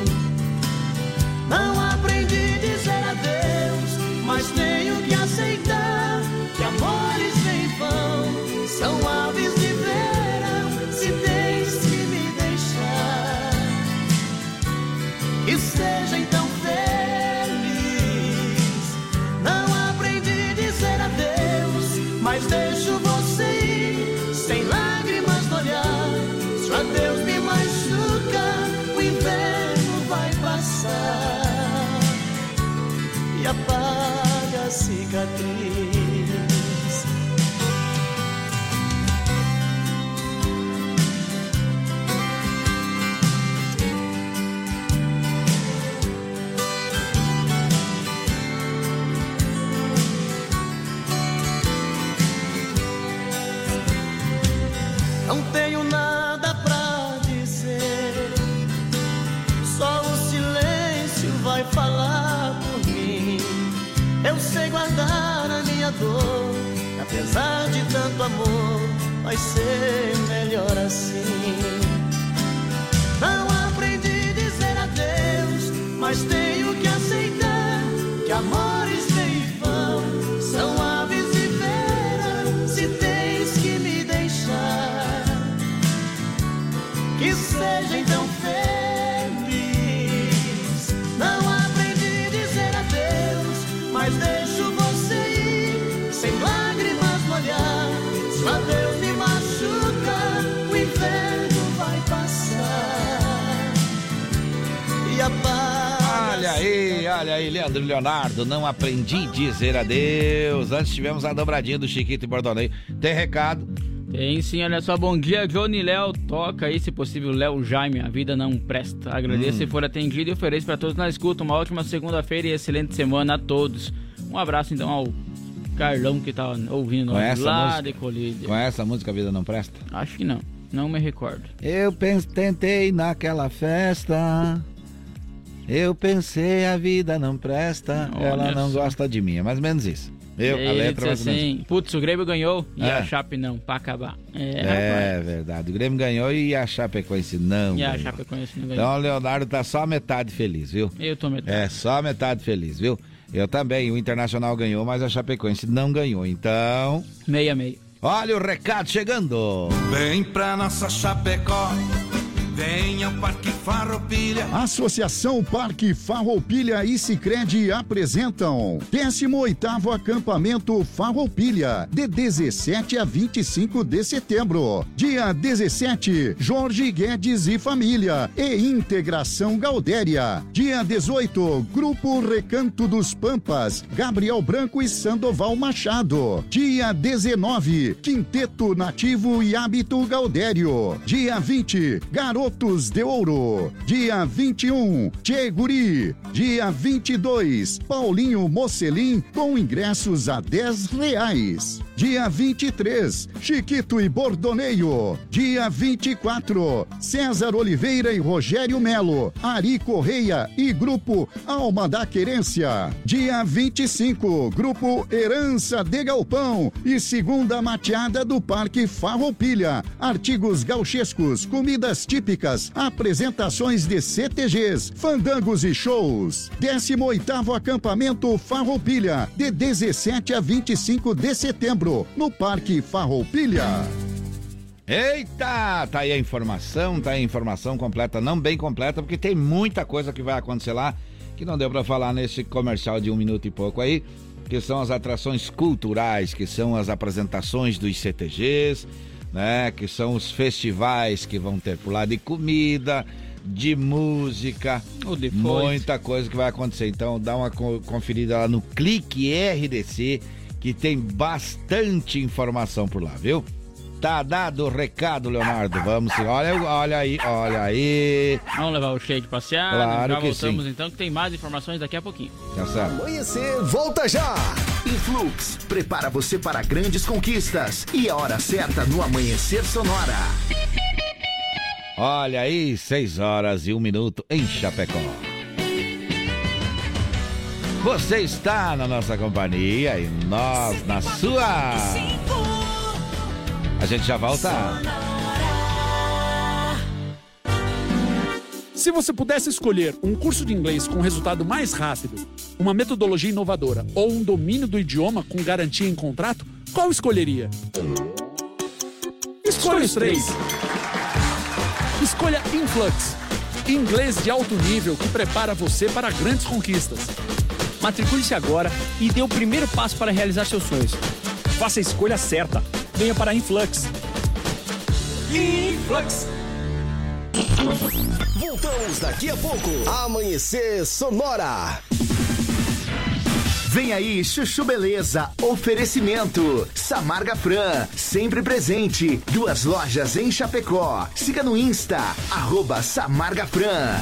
De tanto amor, vai ser melhor assim. Olha aí, Leandro Leonardo, não aprendi a dizer adeus. Antes tivemos a dobradinha do Chiquito e Bordoneio. Tem recado? Tem sim, olha só, bom dia, Johnny Léo, toca aí, se possível, Léo Jaime, a vida não presta. Agradeço Hum. se for atendido e ofereço para todos na escuta uma ótima segunda-feira e excelente semana a todos. Um abraço então ao Carlão que tá ouvindo nós lá música? de Colídia. Conhece a música A Vida Não Presta? Acho que não, não me recordo. Eu tentei naquela festa. Eu pensei a vida não presta. Olha ela não só. gosta de mim. É mais ou menos isso. Eu, a Ele letra mais disse ou menos. assim, putz, o Grêmio ganhou e É. a Chape não, pra acabar. É, É, verdade. O Grêmio ganhou e a Chapecoense não. E a ganhou. Chapecoense não ganhou. Então o Leonardo tá só a metade feliz, viu? Eu tô metade. É, só a metade feliz, viu? Eu também. O Internacional ganhou, mas a Chapecoense não ganhou. Então. Meia meia. Olha o recado chegando. Vem pra nossa Chapecó, venha ao Parque Farroupilha. Associação Parque Farroupilha e Sicredi apresentam 18º acampamento Farroupilha, de 17 a 25 de setembro. Dia 17, Jorge Guedes e família e Integração Gaudéria. Dia 18, Grupo Recanto dos Pampas, Gabriel Branco e Sandoval Machado. Dia 19, Quinteto Nativo e Hábito Gaudério. Dia 20, Garotos de Ouro. Dia 21, Tchê Guri. Dia 22, Paulinho Mocelim com ingressos a 10 reais. Dia 23, Chiquito e Bordoneio. Dia 24, César Oliveira e Rogério Melo, Ari Correia e Grupo Alma da Querência. Dia 25, Grupo Herança de Galpão e segunda mateada do Parque Farroupilha. Artigos gauchescos, comidas típicas, apresentações de CTGs, fandangos e shows. 18º acampamento Farroupilha, de 17 a 25 de setembro, no Parque Farroupilha. Eita, tá aí a informação, tá aí a informação completa, não bem completa, porque tem muita coisa que vai acontecer lá que não deu pra falar nesse comercial de um minuto e pouco aí. que são as atrações culturais, que são as apresentações dos CTGs, né? Que são os festivais que vão ter por lá de comida, de música, muita coisa que vai acontecer. Então dá uma conferida lá no Clique RDC, que tem bastante informação por lá, viu? Tá dado o recado, Leonardo. Vamos sim. Olha, olha aí, olha aí. Vamos levar o cheio de passear. Claro já que voltamos sim. então, que tem mais informações daqui a pouquinho. Tá certo. Amanhecer, volta já! Influx, prepara você para grandes conquistas. E a hora certa no Amanhecer Sonora. Olha aí, 6 horas e um minuto em Chapecó. Você está na nossa companhia e nós na sua. A gente já volta. Se você pudesse escolher um curso de inglês com resultado mais rápido, uma metodologia inovadora ou um domínio do idioma com garantia em contrato, qual escolheria? Escolha os três. Escolha Influx. Inglês de alto nível que prepara você para grandes conquistas. Matricule-se agora e dê o primeiro passo para realizar seus sonhos. Faça a escolha certa. Venha para a Influx. Influx. Voltamos daqui a pouco. Amanhecer Sonora. Vem aí, Chuchu Beleza. Oferecimento. Samarga Fran, sempre presente. Duas lojas em Chapecó. Siga no Insta, arroba Samarga Fran.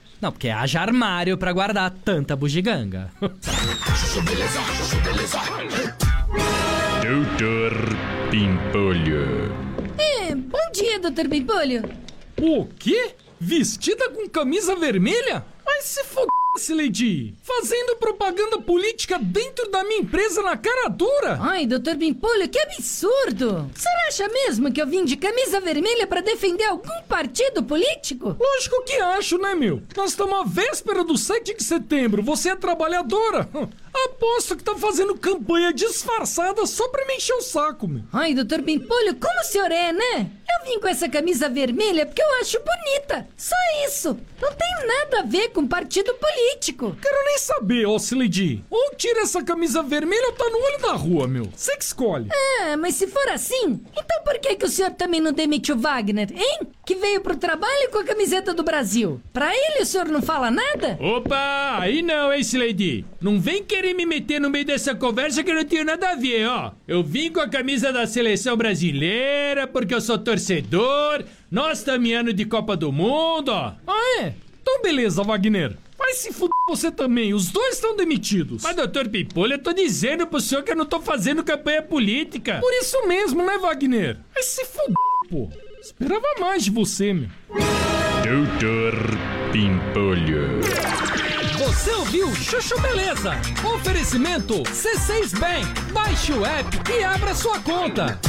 Não, porque haja armário pra guardar tanta bugiganga. Doutor Pimpolho. É, bom dia, doutor Pimpolho. O quê? Vestida com camisa vermelha? Mas se foda-se, Lady! Fazendo propaganda política dentro da minha empresa na cara dura! Ai, doutor Pimpolho, que absurdo! Você acha mesmo que eu vim de camisa vermelha para defender algum partido político? Lógico que acho, né, meu? Nós estamos à véspera do 7 de setembro, você é trabalhadora! Aposto que tá fazendo campanha disfarçada só pra me encher o saco, meu. Ai, doutor Pimpolho, como o senhor é, né? Eu vim com essa camisa vermelha porque eu acho bonita. Só isso. Não tem nada a ver com partido político. Quero nem saber, ó. Ou tira essa camisa vermelha ou tá no olho da rua, meu. Você que escolhe. Ah, mas se for assim, então por que, que o senhor também não demitiu Wagner, hein? Que veio pro trabalho com a camiseta do Brasil. Pra ele o senhor não fala nada? Opa, aí não, hein, Sileidi. Não vem querer me meter no meio dessa conversa que não tem nada a ver, ó. Eu vim com a camisa da seleção brasileira porque eu sou torcedor. Nós estamos ano de Copa do Mundo, ó. Ah, é? Então beleza, Wagner. Vai se fuder você também, os dois estão demitidos. Mas, doutor Pipolho, eu tô dizendo pro senhor que eu não tô fazendo campanha política. Por isso mesmo, né, Wagner? Vai se fuder, pô. Esperava mais de você, meu. Doutor Pimpolho. Você ouviu Chuchu Beleza? Oferecimento C6 Bank. Baixe o app e abra sua conta.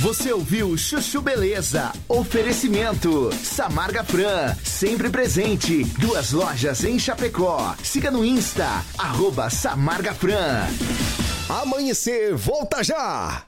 Você ouviu Chuchu Beleza? Oferecimento Samarga Fran, sempre presente. Duas lojas em Chapecó. Siga no Insta, arroba Samarga Fran. Amanhecer, volta já!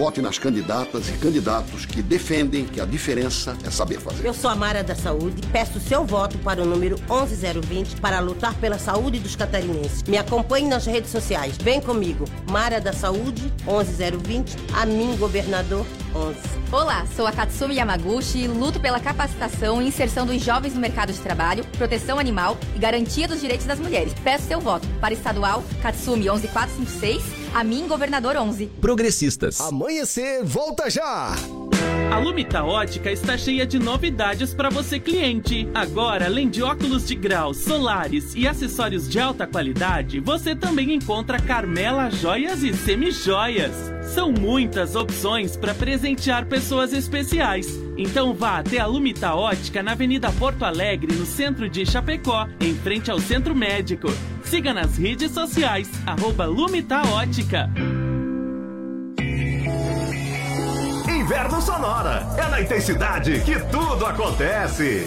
Vote nas candidatas e candidatos que defendem que a diferença é saber fazer. Eu sou a Mara da Saúde, peço seu voto para o número 11020 para lutar pela saúde dos catarinenses. Me acompanhe nas redes sociais. Vem comigo. Mara da Saúde, 11020, a mim, governador 11. Olá, sou a Katsumi Yamaguchi, luto pela capacitação e inserção dos jovens no mercado de trabalho, proteção animal e garantia dos direitos das mulheres. Peço seu voto para estadual Katsumi 11456, a mim, governador 11. Progressistas. Amanhecer, volta já! A Lumita Ótica está cheia de novidades para você cliente. Agora, além de óculos de grau, solares e acessórios de alta qualidade, você também encontra Carmela Joias e Semijoias. São muitas opções para presentear pessoas especiais. Então vá até a Lumita Ótica na Avenida Porto Alegre, no centro de Chapecó, em frente ao Centro Médico. Siga nas redes sociais, arroba Lumita Ótica. Inverno Sonora. É na intensidade que tudo acontece.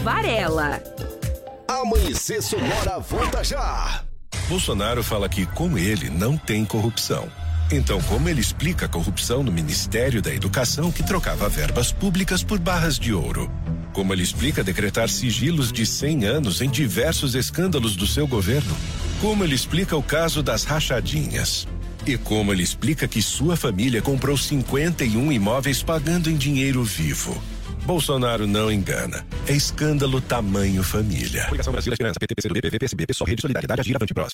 Varela. Amanhecer Sonora volta já! Bolsonaro fala que, com ele, não tem corrupção. Então, como ele explica a corrupção no Ministério da Educação que trocava verbas públicas por barras de ouro? Como ele explica decretar sigilos de 100 anos em diversos escândalos do seu governo? Como ele explica o caso das rachadinhas? E como ele explica que sua família comprou 51 imóveis pagando em dinheiro vivo? Bolsonaro não engana. É escândalo tamanho família. Coligação Brasil, Esperança, PT, PCdoB, PV, PSB, PSOL, Rede Solidariedade, Agir, Avante, Prós.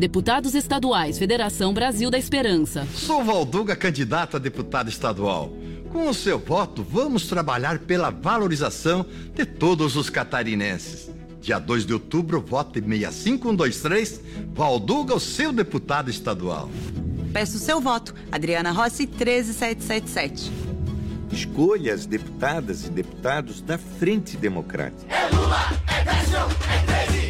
Deputados Estaduais, Federação Brasil da Esperança. Sou Valduga, candidato a deputado estadual. Com o seu voto, vamos trabalhar pela valorização de todos os catarinenses. Dia 2 de outubro, vote 65123, Valduga, o seu deputado estadual. Peço seu voto. Adriana Rossi, 13777. Escolha as deputadas e deputados da Frente Democrática. É Lula, é Décio, é 13.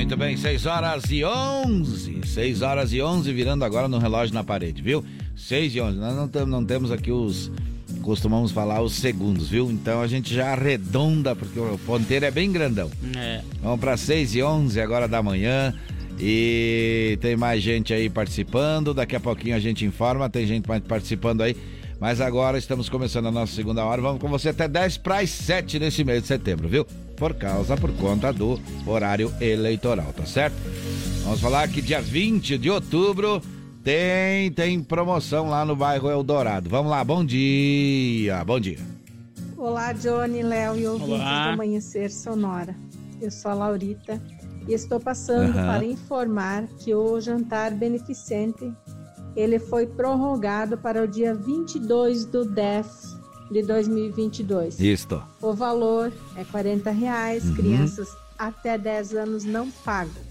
Muito bem, 6 horas e 11. 6 horas e 11, virando agora no relógio na parede, viu? 6 e 11. Nós não, não temos aqui os. Costumamos falar os segundos, viu? Então a gente já arredonda, porque o ponteiro é bem grandão. É. Vamos para 6 e 11 agora da manhã. E tem mais gente aí participando. Daqui a pouquinho a gente informa. Tem gente mais participando aí. Mas agora estamos começando a nossa segunda hora. Vamos com você até 10 para as 7 nesse mês de setembro, viu? Por causa, por conta do horário eleitoral, tá certo? Vamos falar que dia 20 de outubro tem, tem promoção lá no bairro Eldorado. Vamos lá, bom dia, bom dia. Olá, Johnny, Léo e ouvintes Olá. do Amanhecer Sonora. Eu sou a Laurita e estou passando Aham. para informar que o jantar beneficente ele foi prorrogado para o dia 22 do 10 de 2022. Isto. O valor é 40 reais, Uhum. crianças até 10 anos não pagam.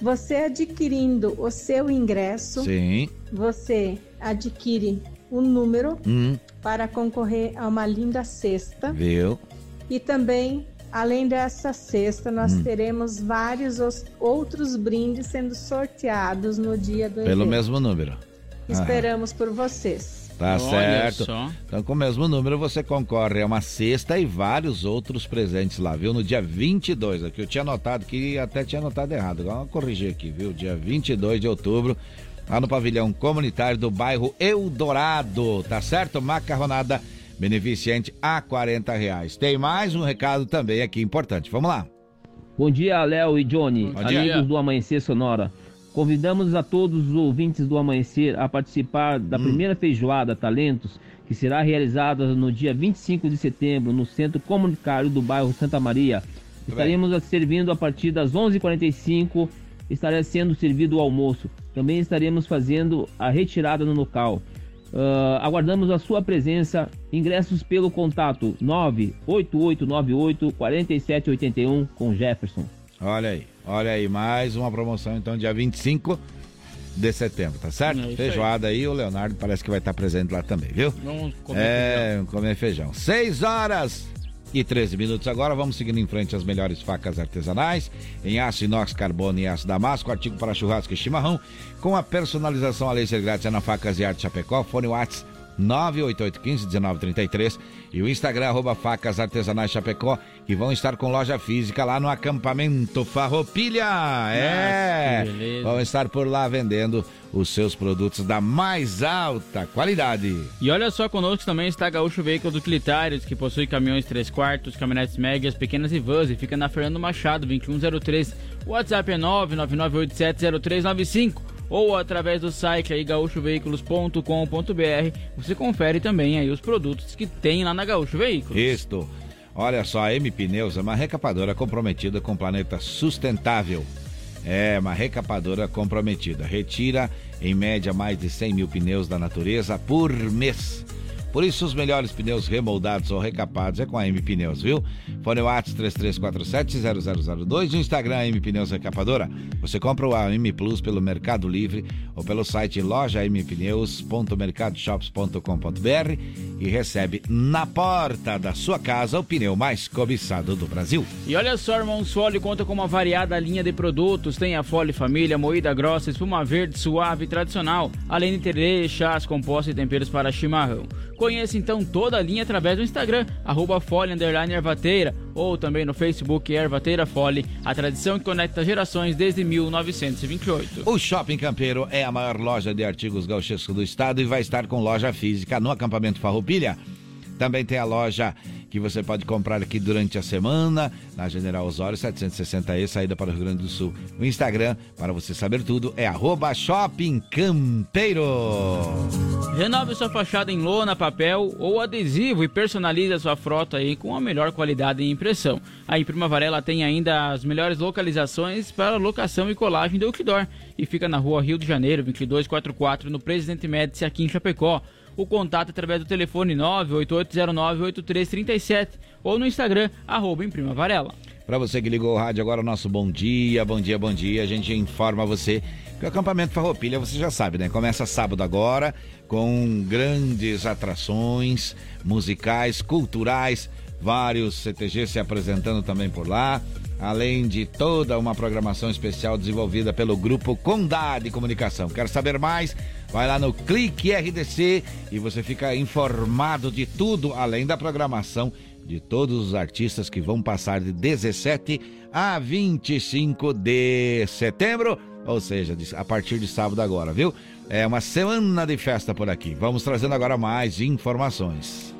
Você adquirindo o seu ingresso, Sim. você adquire um número Hum, para concorrer a uma linda cesta. viu? E também, além dessa cesta, nós Hum. teremos vários os- outros brindes sendo sorteados no dia do Pelo evento. mesmo número. Esperamos por vocês. Tá Olha certo. só. Então, com o mesmo número, você concorre a uma cesta e vários outros presentes lá, viu? No dia 22, aqui eu tinha anotado que até tinha anotado errado. Agora eu corrigir aqui, viu? Dia 22 de outubro, lá no pavilhão comunitário do bairro Eldorado, tá certo? Macarronada beneficente a 40 reais. Tem mais um recado também aqui importante. Vamos lá. Bom dia, Léo e Johnny, Bom amigos dia. do Amanhecer Sonora. Convidamos a todos os ouvintes do Amanhecer a participar da primeira feijoada Talentos, que será realizada no dia 25 de setembro no Centro Comunitário do bairro Santa Maria. Estaremos servindo a partir das 11h45, estará sendo servido o almoço. Também estaremos fazendo a retirada no local. Ah, aguardamos a sua presença. Ingressos pelo contato 98898 4781 com Jefferson. Olha aí, olha aí, mais uma promoção então dia 25 de setembro, tá certo? É isso aí. Feijoada aí, o Leonardo parece que vai estar presente lá também, viu? Vamos comer é, comer feijão. 6 horas e 13 minutos agora, vamos seguindo em frente as melhores facas artesanais em aço inox, carbono e aço damasco, artigo para churrasco e chimarrão, com a personalização a laser grátis é na Facas e Arte Chapecó, fone Whats 98815-1933 e o Instagram arroba Facas Artesanais Chapecó que vão estar com loja física lá no acampamento Farroupilha. É, que beleza. vão estar por lá vendendo os seus produtos da mais alta qualidade. E olha só, conosco também está Gaúcho Veículos Utilitários, que possui caminhões 3 quartos, caminhonetes médias, pequenas e vans, e fica na Fernando Machado, 2103. O WhatsApp é 999870395 ou através do site aí gaúchoveículos.com.br. Você confere também aí os produtos que tem lá na Gaúcho Veículos. Isto. Olha só, a M Pneus é uma recapadora comprometida com o planeta sustentável. É uma recapadora comprometida. Retira, em média, mais de 100 mil pneus da natureza por mês. Por isso, os melhores pneus remoldados ou recapados é com a M Pneus, viu? Fone Whats 3347-0002 e o Instagram M Pneus Recapadora. Você compra o AM Plus pelo Mercado Livre ou pelo site lojaampneus.mercadoshops.com.br e recebe na porta da sua casa o pneu mais cobiçado do Brasil. E olha só, Irmãos Fole conta com uma variada linha de produtos. Tem a Fole Família, moída grossa, espuma verde, suave e tradicional, além de tererê, chás, compostos e temperos para chimarrão. Conheça então toda a linha através do Instagram, arroba Ervateira, ou também no Facebook Ervateira Fole, a tradição que conecta gerações desde 1928. O Shopping Campeiro é a maior loja de artigos gauchescos do estado e vai estar com loja física no acampamento Farroupilha. Também tem a loja que você pode comprar aqui durante a semana, na General Osório 760E, saída para o Rio Grande do Sul. O Instagram, para você saber tudo, é arroba Shopping Campeiro. Renove sua fachada em lona, papel ou adesivo e personalize a sua frota aí com a melhor qualidade e impressão. A Imprima Varela tem ainda as melhores localizações para locação e colagem do outdoor e fica na rua Rio de Janeiro, 2244, no Presidente Médici, aqui em Chapecó. O contato através do telefone 988098337 ou no Instagram, arroba Varela. Para você que ligou o rádio agora, nosso bom dia, bom dia, bom dia. A gente informa você que o acampamento Farroupilha, você já sabe, né? Começa sábado agora com grandes atrações musicais, culturais, vários CTG se apresentando também por lá, além de toda uma programação especial desenvolvida pelo grupo Condade Comunicação. Quer saber mais? Vai lá no Clique RDC e você fica informado de tudo, além da programação de todos os artistas que vão passar de 17 a 25 de setembro, ou seja, a partir de sábado agora, viu? É uma semana de festa por aqui. Vamos trazendo agora mais informações.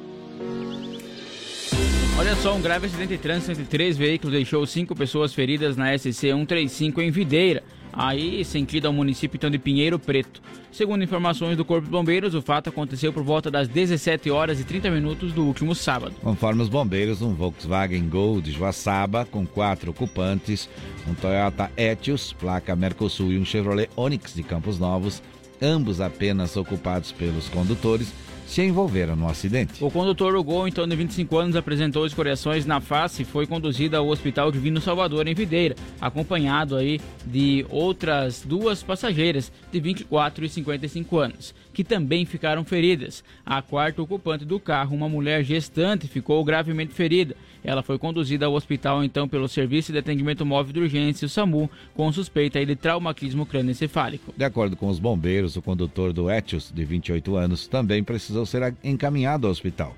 Olha só, um grave acidente de trânsito entre três veículos deixou cinco pessoas feridas na SC 135 em Videira aí sentido ao município então de Pinheiro Preto. Segundo informações do Corpo de Bombeiros, o fato aconteceu por volta das 17 horas e 30 minutos do último sábado. Conforme os bombeiros, um Volkswagen Gol de Joaçaba com quatro ocupantes, um Toyota Etios, placa Mercosul e um Chevrolet Onix de Campos Novos, ambos apenas ocupados pelos condutores, se envolveram no acidente. O condutor em torno de 25 anos, apresentou escoriações na face e foi conduzido ao Hospital Divino Salvador, em Videira, acompanhado aí de outras duas passageiras de 24 e 55 anos, que também ficaram feridas. A quarta ocupante do carro, uma mulher gestante, ficou gravemente ferida. Ela foi conduzida ao hospital então pelo Serviço de Atendimento Móvel de Urgência, o SAMU, com suspeita de traumatismo crânioencefálico. De acordo com os bombeiros, o condutor do Etios, de 28 anos, também precisou ser encaminhado ao hospital.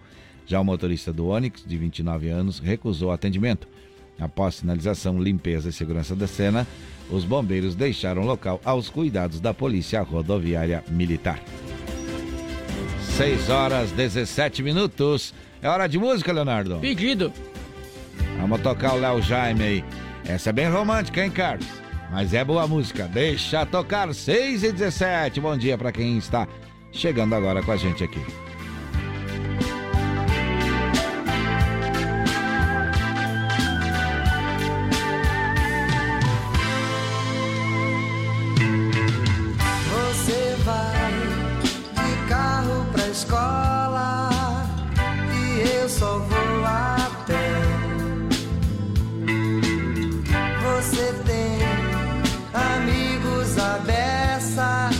Já o motorista do Onix, de 29 anos, recusou atendimento. Após sinalização, limpeza e segurança da cena, os bombeiros deixaram o local aos cuidados da Polícia Rodoviária Militar. 6 horas 17 minutos. É hora de música, Leonardo? Pedido. Vamos tocar o Léo Jaime aí. Essa é bem romântica, hein, Carlos? Mas é boa música. Deixa tocar 6 e 17. Bom dia para quem está chegando agora com a gente aqui. Escola e eu só vou a pé. Você tem amigos à beça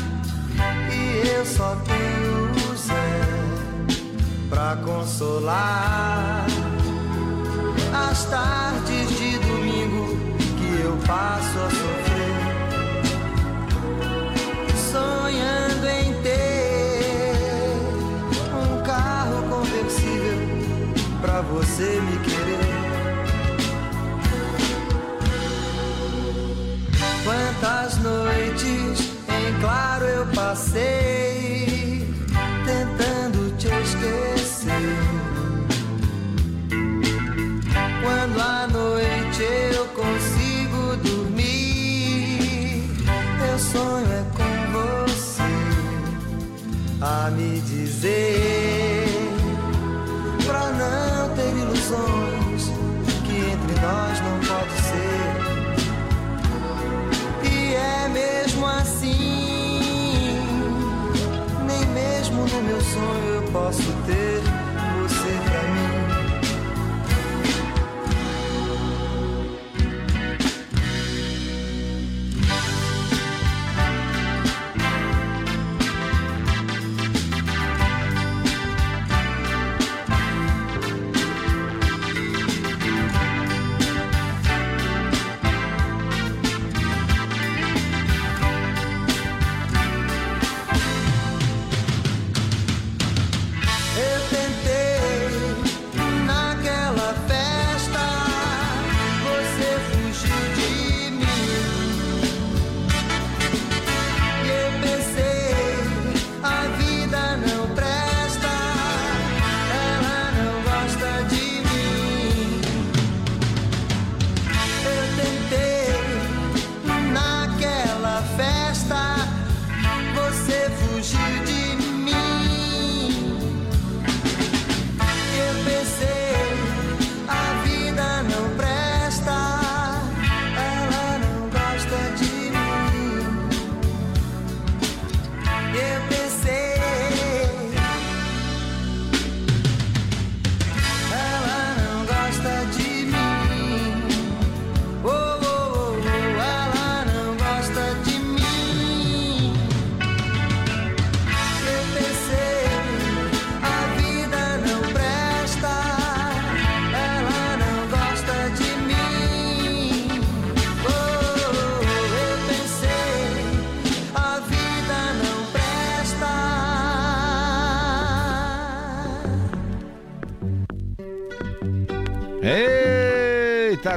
e eu só tenho o Zé pra consolar. As tardes de domingo que eu passo a você me querer. Quantas noites em claro eu passei tentando te esquecer. Quando à noite eu consigo dormir, meu sonho é com você a me dizer que entre nós não pode ser. E é mesmo assim, nem mesmo no meu sonho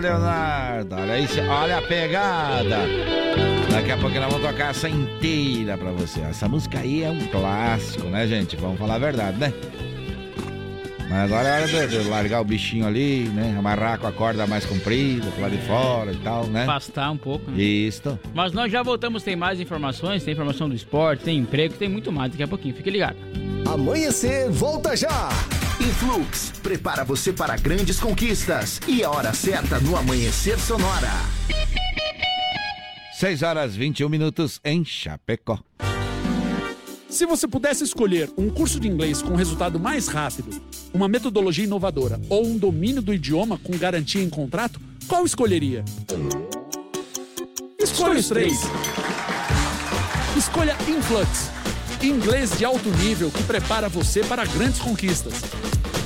Leonardo, olha aí, olha a pegada. Daqui a pouco nós vamos tocar essa inteira pra você. Essa música aí é um clássico, né, gente? Vamos falar a verdade, né? Mas agora é hora de, de largar o bichinho ali, né? Amarrar com a corda mais comprida, pro lado de fora e tal, né? Afastar um pouco. Né? Isso. Mas nós já voltamos, tem mais informações, tem informação do esporte, tem emprego, tem muito mais daqui a pouquinho. Fique ligado. Amanhecer, volta já! Influx, prepara você para grandes conquistas. E a hora certa no Amanhecer Sonora. 6 horas 21 minutos em Chapecó. Se você pudesse escolher um curso de inglês com resultado mais rápido, uma metodologia inovadora ou um domínio do idioma com garantia em contrato, qual escolheria? Escolha os três. Escolha Influx. Inglês de alto nível que prepara você para grandes conquistas.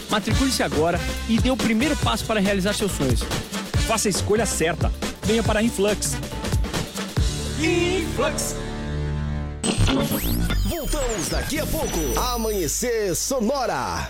Matricule-se agora e dê o primeiro passo para realizar seus sonhos. Faça a escolha certa. Venha para Influx. Influx. Voltamos daqui a pouco. Amanhecer Sonora.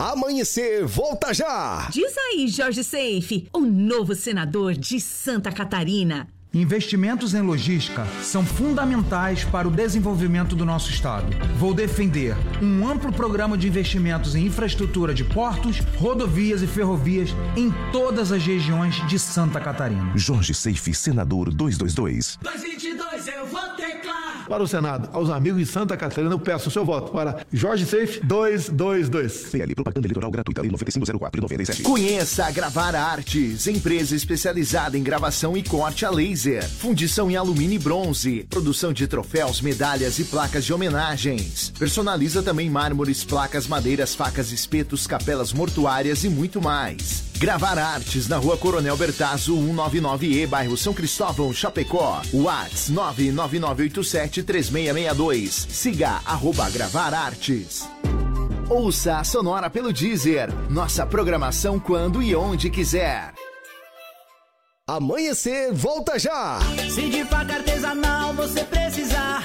Amanhecer, volta já! Diz aí, Jorge Seife, o novo senador de Santa Catarina. Investimentos em logística são fundamentais para o desenvolvimento do nosso estado. Vou defender um amplo programa de investimentos em infraestrutura de portos, rodovias e ferrovias em todas as regiões de Santa Catarina. Jorge Seife, senador 222. 222 eu vou. Para o Senado, aos amigos de Santa Catarina, eu peço o seu voto para Jorge Seife 222. PL Propaganda Eleitoral Gratuita, Lei 9504 97. Conheça a Gravar Artes, empresa especializada em gravação e corte a laser fundição em alumínio e bronze, produção de troféus, medalhas e placas de homenagens. Personaliza também mármores, placas, madeiras, facas, espetos, capelas mortuárias e muito mais. Gravar Artes na Rua Coronel Bertazzo, 199E, bairro São Cristóvão, Chapecó. Whats 999873662. Siga arroba Gravar Artes. Ouça a Sonora pelo Deezer. Nossa programação quando e onde quiser. Amanhecer, volta já! Se de faca artesanal você precisar,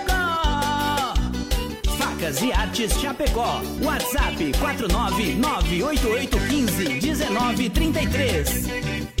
Facas e Artes Chapecó. WhatsApp 49988151933.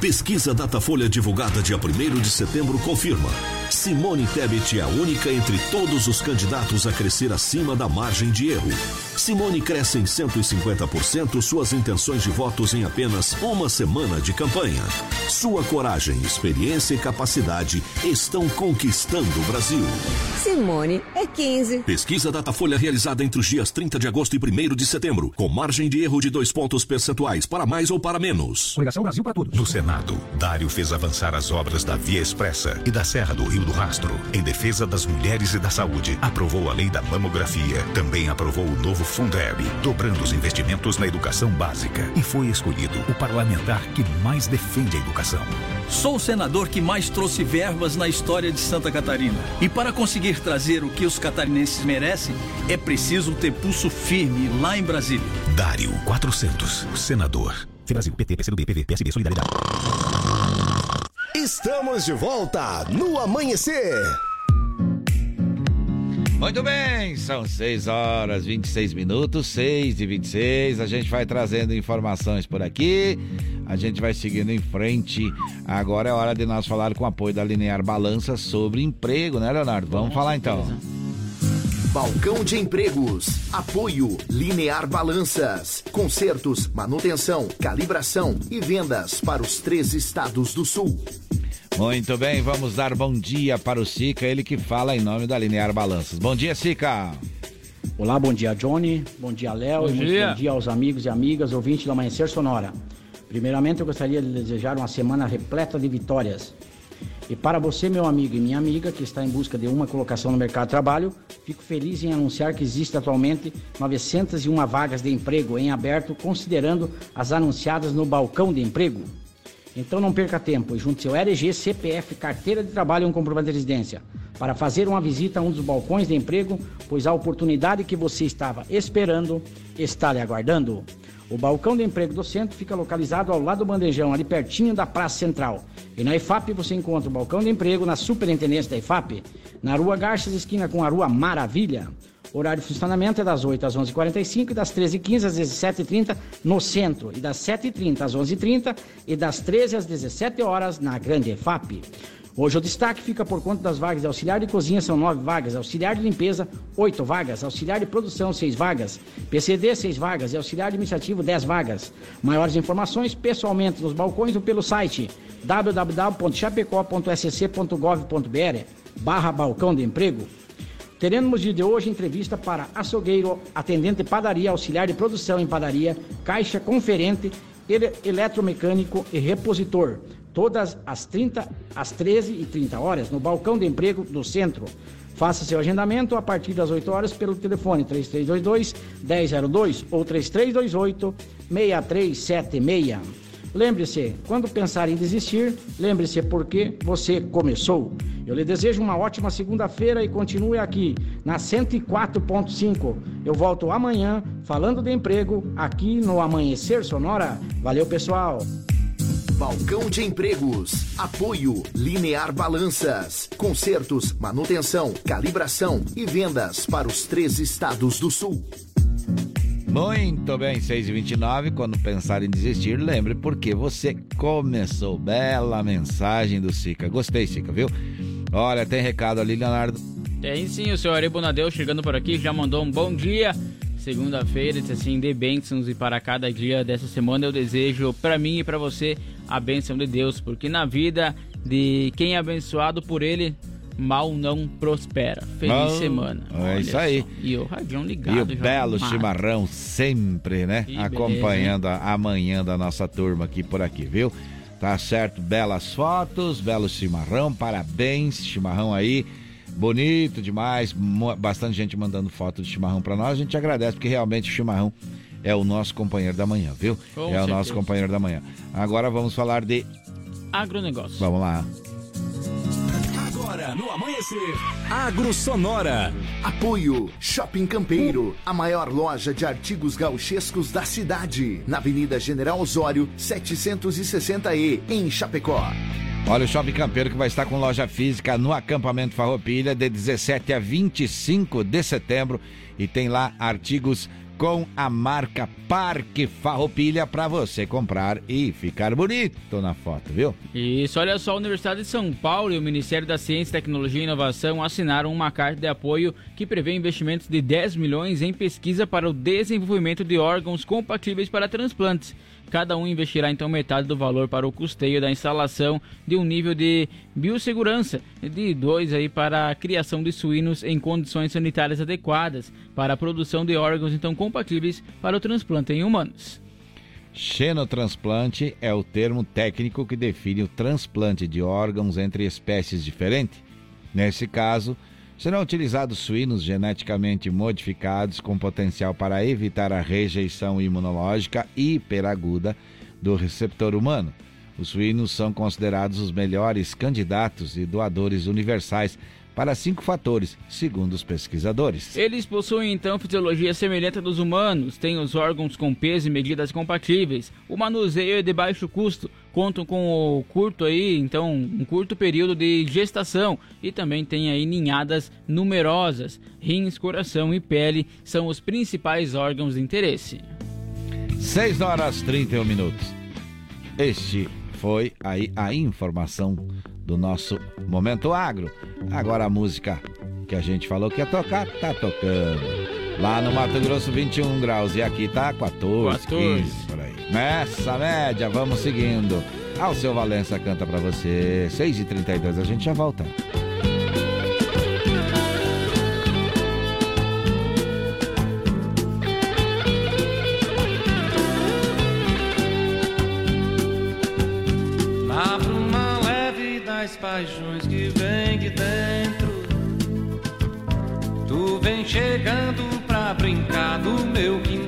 Pesquisa Datafolha divulgada dia 1 de setembro confirma. Simone Tebet é a única entre todos os candidatos a crescer acima da margem de erro. Simone cresce em 150% suas intenções de votos em apenas uma semana de campanha. Sua coragem, experiência e capacidade estão conquistando o Brasil. Simone é 15. Pesquisa Datafolha realizada entre os dias 30 de agosto e 1 de setembro, com margem de erro de dois pontos percentuais para mais ou para menos. Coligação Brasil para todos. No Senado, Dário fez avançar as obras da Via Expressa e da Serra do Rio do Rastro, em defesa das mulheres e da saúde. Aprovou a lei da mamografia. Também aprovou o novo Fundeb, dobrando os investimentos na educação básica. E foi escolhido o parlamentar que mais defende a educação. Sou o senador que mais trouxe verbas na história de Santa Catarina. E para conseguir trazer o que os catarinenses merecem, é preciso ter pulso firme lá em Brasília. Dário 400, senador. Brasil, PT, PCdoB, PV, PSB, Solidariedade. Estamos de volta no amanhecer. Muito bem, são 6 horas 26 minutos, 6 e 26. A gente vai trazendo informações por aqui. A gente vai seguindo em frente. Agora é hora de nós falar com o apoio da Linear Balança sobre emprego, né, Leonardo? Vamos falar então. Balcão de Empregos. Apoio Linear Balanças. Consertos, manutenção, calibração e vendas para os três estados do sul. Muito bem, vamos dar bom dia para o Sica, ele que fala em nome da Linear Balanças. Bom dia, Sica. Olá, bom dia, Johnny. Bom dia, Léo. Bom, dia. bom dia aos amigos e amigas ouvintes do Amanhecer Sonora. Primeiramente, eu gostaria de desejar uma semana repleta de vitórias. E para você, meu amigo e minha amiga, que está em busca de uma colocação no mercado de trabalho, fico feliz em anunciar que existe atualmente 901 vagas de emprego em aberto, considerando as anunciadas no balcão de emprego. Então não perca tempo e junte seu RG, CPF, carteira de trabalho e um comprovante de residência para fazer uma visita a um dos balcões de emprego, pois a oportunidade que você estava esperando está lhe aguardando. O balcão de emprego do centro fica localizado ao lado do bandejão, ali pertinho da Praça Central. E na IFAP você encontra o balcão de emprego na Superintendência da IFAP, na Rua Garças, esquina com a Rua Maravilha. O horário de funcionamento é das 8 às 11h45 e das 13h15 às 17h30 no centro, e das 7h30 às 11h30 e das 13 às 17 horas na Grande EFAP. Hoje o destaque fica por conta das vagas de auxiliar de cozinha, são nove vagas, auxiliar de limpeza, oito vagas, auxiliar de produção, seis vagas, PCD, seis vagas e auxiliar administrativo, dez vagas. Maiores informações pessoalmente nos balcões ou pelo site www.chapecó.sc.gov.br barra balcão de emprego. Teremos dia de hoje entrevista para açougueiro, atendente padaria, auxiliar de produção em padaria, caixa conferente, ele, eletromecânico e repositor. Todas as 30, às 13 e 30 horas, no balcão de emprego do centro. Faça seu agendamento a partir das 8 horas pelo telefone 3322 1002 ou 3328 6376. Lembre-se, quando pensar em desistir, lembre-se porque você começou. Eu lhe desejo uma ótima segunda-feira e continue aqui na 104.5. Eu volto amanhã falando de emprego aqui no Amanhecer Sonora. Valeu, pessoal. Balcão de Empregos. Apoio Linear Balanças. Consertos, manutenção, calibração e vendas para os três estados do sul. Muito bem, 6 e 29 quando pensar em desistir, lembre porque você começou. Bela mensagem do Sica. Gostei, Sica, viu? Olha, tem recado ali, Leonardo. Tem sim, o senhor Ari chegando por aqui, já mandou um bom dia. Segunda-feira, disse assim, de bênçãos e para cada dia dessa semana eu desejo para mim e para você a bênção de Deus, porque na vida de quem é abençoado por ele, mal não prospera. Feliz semana. É Olha isso aí. Só. E o radião ligado. E o belo chimarrão sempre, né? Que Acompanhando beleza, a, amanhã da nossa turma aqui por aqui, viu? Tá certo, belas fotos, belo chimarrão, parabéns, chimarrão aí. Bonito demais, bastante gente mandando foto de chimarrão para nós. A gente agradece porque realmente o chimarrão é o nosso companheiro da manhã, viu? Com é certeza. o nosso companheiro da manhã. Agora vamos falar de agronegócio. Vamos lá. Agora no amanhecer, Agro Sonora. Apoio Shopping Campeiro, a maior loja de artigos gauchescos da cidade, na Avenida General Osório, 760E, em Chapecó. Olha o Shopping Campeiro que vai estar com loja física no acampamento Farroupilha de 17 a 25 de setembro e tem lá artigos com a marca Parque Farroupilha para você comprar e ficar bonito na foto, viu? Isso, olha só, a Universidade de São Paulo e o Ministério da Ciência, Tecnologia e Inovação assinaram uma carta de apoio que prevê investimentos de 10 milhões em pesquisa para o desenvolvimento de órgãos compatíveis para transplantes. Cada um investirá então metade do valor para o custeio da instalação de um nível de biossegurança de dois aí para a criação de suínos em condições sanitárias adequadas para a produção de órgãos então compatíveis para o transplante em humanos. Xenotransplante é o termo técnico que define o transplante de órgãos entre espécies diferentes. Nesse caso, serão utilizados suínos geneticamente modificados com potencial para evitar a rejeição imunológica hiperaguda do receptor humano. Os suínos são considerados os melhores candidatos e doadores universais para cinco fatores, segundo os pesquisadores. Eles possuem então fisiologia semelhante à dos humanos, têm os órgãos com peso e medidas compatíveis, o manuseio é de baixo custo, contam com o curto aí, então, um curto período de gestação e também tem aí ninhadas numerosas. Rins, coração e pele são os principais órgãos de interesse. 6 horas 31 minutos. Este foi aí a informação do nosso Momento Agro. Agora a música que a gente falou que ia tocar, tá tocando. Lá no Mato Grosso, 21 graus. E aqui tá 14, 14. 15 por aí. Nessa média, vamos seguindo. Ao seu Valença canta pra você. 6h32, a gente já volta. Paixões que vem de dentro. Tu vem chegando pra brincar no meu quintal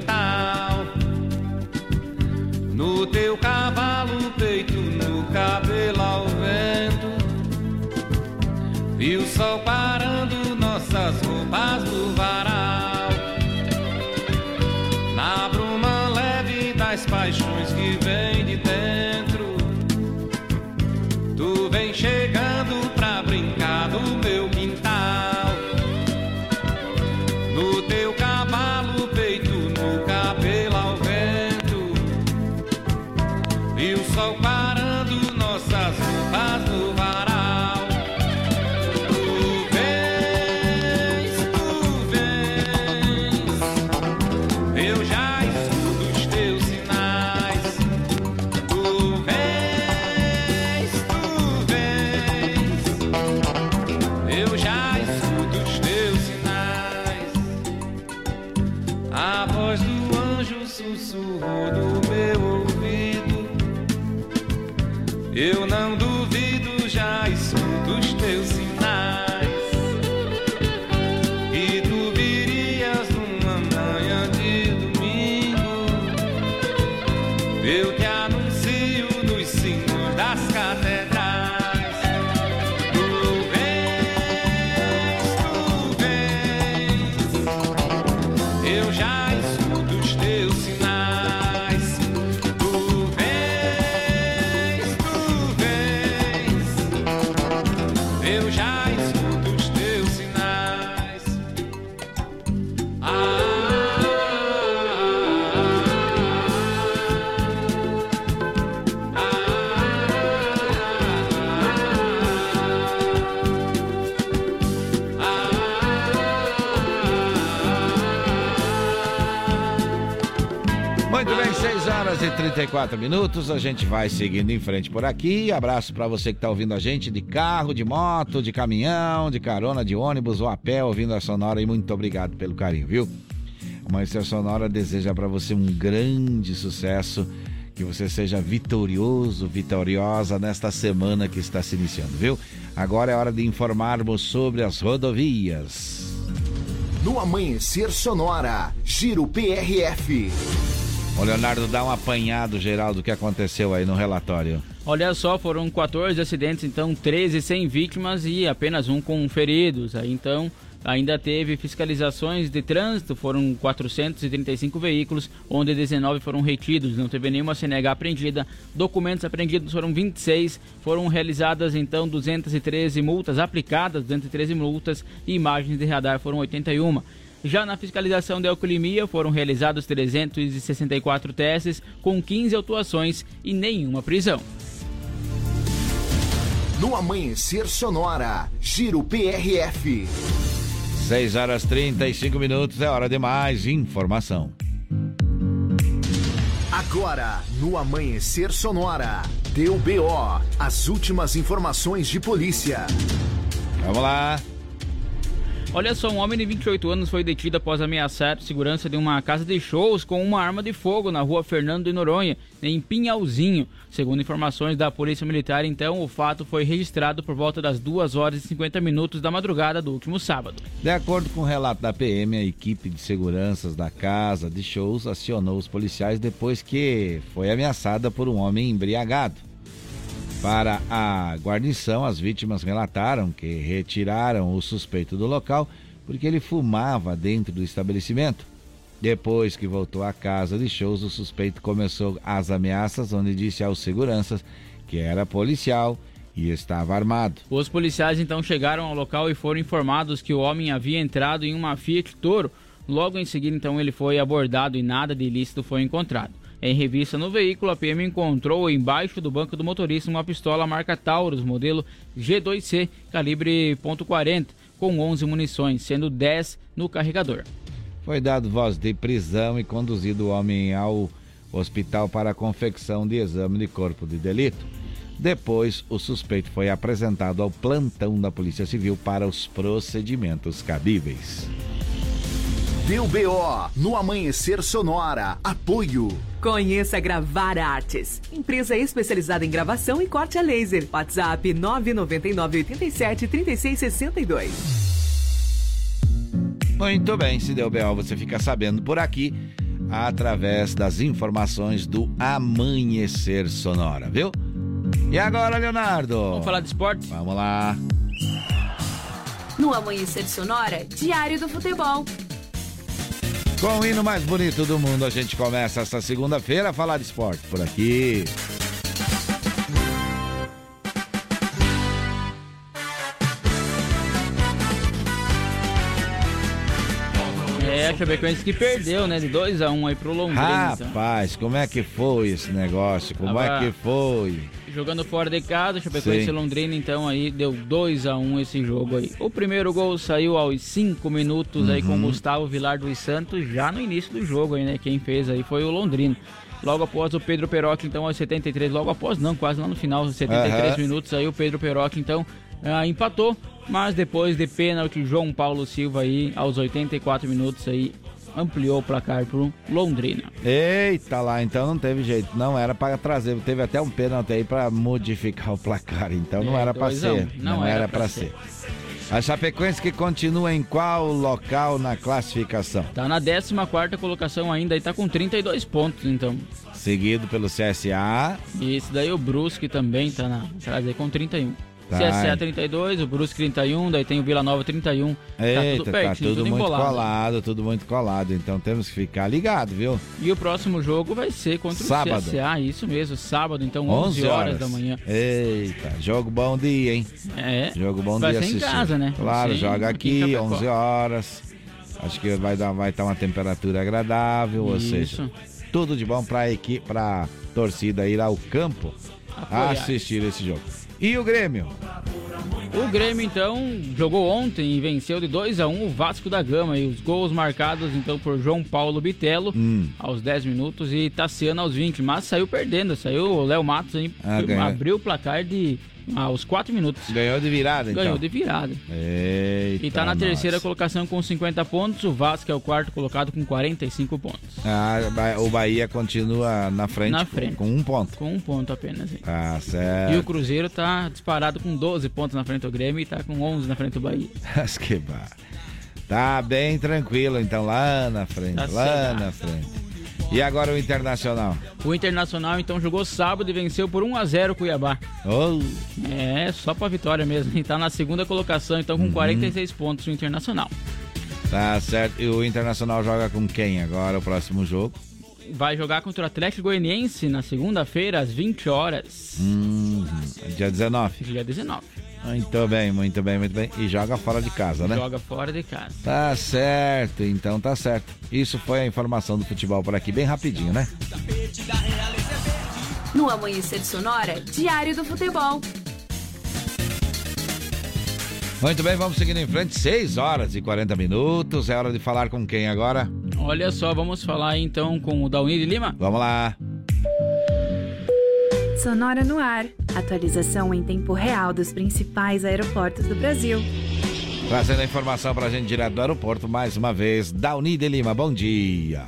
34 minutos. A gente vai seguindo em frente por aqui. Abraço para você que está ouvindo a gente de carro, de moto, de caminhão, de carona, de ônibus ou a pé, ouvindo a Sonora. E muito obrigado pelo carinho, viu? Amanhecer Sonora deseja para você um grande sucesso. Que você seja vitorioso, vitoriosa nesta semana que está se iniciando, viu? Agora é hora de informarmos sobre as rodovias. No Amanhecer Sonora, Giro PRF. Ô Leonardo, dá um apanhado geral do que aconteceu aí no relatório. Olha só, foram 14 acidentes, então 13 sem vítimas e apenas um com feridos. Aí então ainda teve fiscalizações de trânsito, foram 435 veículos, onde 19 foram retidos, não teve nenhuma CNH apreendida. Documentos apreendidos foram 26, foram realizadas então 213 multas aplicadas, 213 multas e imagens de radar foram 81. Já na fiscalização de alcoolemia foram realizados 364 testes, com 15 autuações e nenhuma prisão. No Amanhecer Sonora, Giro PRF. 6 horas 35 minutos, é hora de mais informação. Agora, no Amanhecer Sonora, deu BO, as últimas informações de polícia. Vamos lá. Olha só, um homem de 28 anos foi detido após ameaçar segurança de uma casa de shows com uma arma de fogo na rua Fernando de Noronha, em Pinhalzinho. Segundo informações da Polícia Militar, então, o fato foi registrado por volta das 2 horas e 50 minutos da madrugada do último sábado. De acordo com o relato da PM, a equipe de seguranças da casa de shows acionou os policiais depois que foi ameaçada por um homem embriagado. Para a guarnição, as vítimas relataram que retiraram o suspeito do local porque ele fumava dentro do estabelecimento. Depois que voltou à casa de shows, o suspeito começou as ameaças, onde disse aos seguranças que era policial e estava armado. Os policiais então chegaram ao local e foram informados que o homem havia entrado em uma Fiat Toro. Logo em seguida, então, ele foi abordado e nada de ilícito foi encontrado. Em revista no veículo, a PM encontrou embaixo do banco do motorista uma pistola marca Taurus, modelo G2C, calibre .40, com 11 munições, sendo 10 no carregador. Foi dado voz de prisão e conduzido o homem ao hospital para a confecção de exame de corpo de delito. Depois, o suspeito foi apresentado ao plantão da Polícia Civil para os procedimentos cabíveis. Deu BO no Amanhecer Sonora. Apoio. Conheça Gravar Artes, empresa especializada em gravação e corte a laser. WhatsApp 999 87 3662. Muito bem, se deu BO, você fica sabendo por aqui através das informações do Amanhecer Sonora, viu? E agora, Leonardo? Vamos falar de esporte? Vamos lá. No Amanhecer Sonora, Diário do Futebol. Com o hino mais bonito do mundo, a gente começa essa segunda-feira a falar de esporte por aqui. É, a Chapecoense que perdeu, né? De 2x1 um aí pro Londrina. Então. Rapaz, então. como é que foi esse negócio? Como Tava é que foi? Jogando fora de casa, Chapecoense e Londrina, então aí deu 2x1 um esse jogo aí. O primeiro gol saiu aos 5 minutos uhum. aí com o Gustavo Vilar dos Santos, já no início do jogo aí, né? Quem fez aí foi o Londrina. Logo após o Pedro Peroc, então, aos 73, logo após não, quase lá no final, 73 uhum. minutos aí o Pedro Peroc, então, uh, empatou mas depois de pênalti, João Paulo Silva aí, aos 84 minutos aí, ampliou o placar pro Londrina. Eita lá, então não teve jeito, não era para trazer, teve até um pênalti aí para modificar o placar, então não é, era para ser, não, não, era, para ser. ser. A Chapecoense que continua em qual local na classificação? Tá na 14 colocação ainda e tá com 32 pontos, então. Seguido pelo CSA. E esse daí o Brusque também tá na, tá com 31. Tá. CSA 32, o Brusque 31, daí tem o Vila Nova 31. Eita, tá tudo, pertinho, tá tudo, tudo muito embolado. colado, tudo muito colado. Então temos que ficar ligado, viu? E o próximo jogo vai ser contra sábado. o CSA, isso mesmo, sábado, então 11, 11 horas. horas. da manhã. Eita, jogo bom dia, hein? É. Jogo bom vai dia ser assistir. em casa, né? Claro, Sim, joga aqui, 11 horas. Acho que vai dar vai estar uma temperatura agradável, ou seja, tudo de bom para equipe, para torcida ir ao campo Apoiar. assistir esse jogo. E o Grêmio? O Grêmio, então, jogou ontem e venceu de 2 a 1 o Vasco da Gama. E os gols marcados, então, por João Paulo Bitelo hum. aos 10 minutos e Tassiano aos 20. Mas saiu perdendo, saiu o Léo Matos, hein, ah, abriu o placar de aos 4 minutos. Ganhou de virada, então? Ganhou de virada. Eita e tá na terceira colocação com 50 pontos. O Vasco é o quarto colocado com 45 pontos. Ah, o Bahia continua na frente, na frente. Com, com um ponto. Com um ponto apenas. Hein? Ah, certo. E o Cruzeiro tá disparado com 12 pontos na frente do Grêmio e tá com 11 na frente do Bahia. Que bar. Tá bem tranquilo, então, lá na frente. Tá lá na frente. E agora o Internacional? O Internacional então jogou sábado e venceu por 1 a 0 o Cuiabá. Oh. É, só pra vitória mesmo. E tá na segunda colocação, então com uhum. 46 pontos o Internacional. Tá certo. E o Internacional joga com quem agora o próximo jogo? Vai jogar contra o Atlético Goianiense na segunda-feira, às 20 horas. Hum, dia 19. Dia 19. Muito bem, muito bem, muito bem. E joga fora de casa, né? Joga fora de casa. Tá certo, então tá certo. Isso foi a informação do futebol por aqui, bem rapidinho, né? No Amanhecer Sonora, Diário do Futebol. Muito bem, vamos seguindo em frente. 6 horas e 40 minutos. É hora de falar com quem agora? Olha só, vamos falar então com o Dauni de Lima. Vamos lá. Sonora no ar. Atualização em tempo real dos principais aeroportos do Brasil. Trazendo a informação pra gente direto do aeroporto, mais uma vez, Dauni de Lima. Bom dia.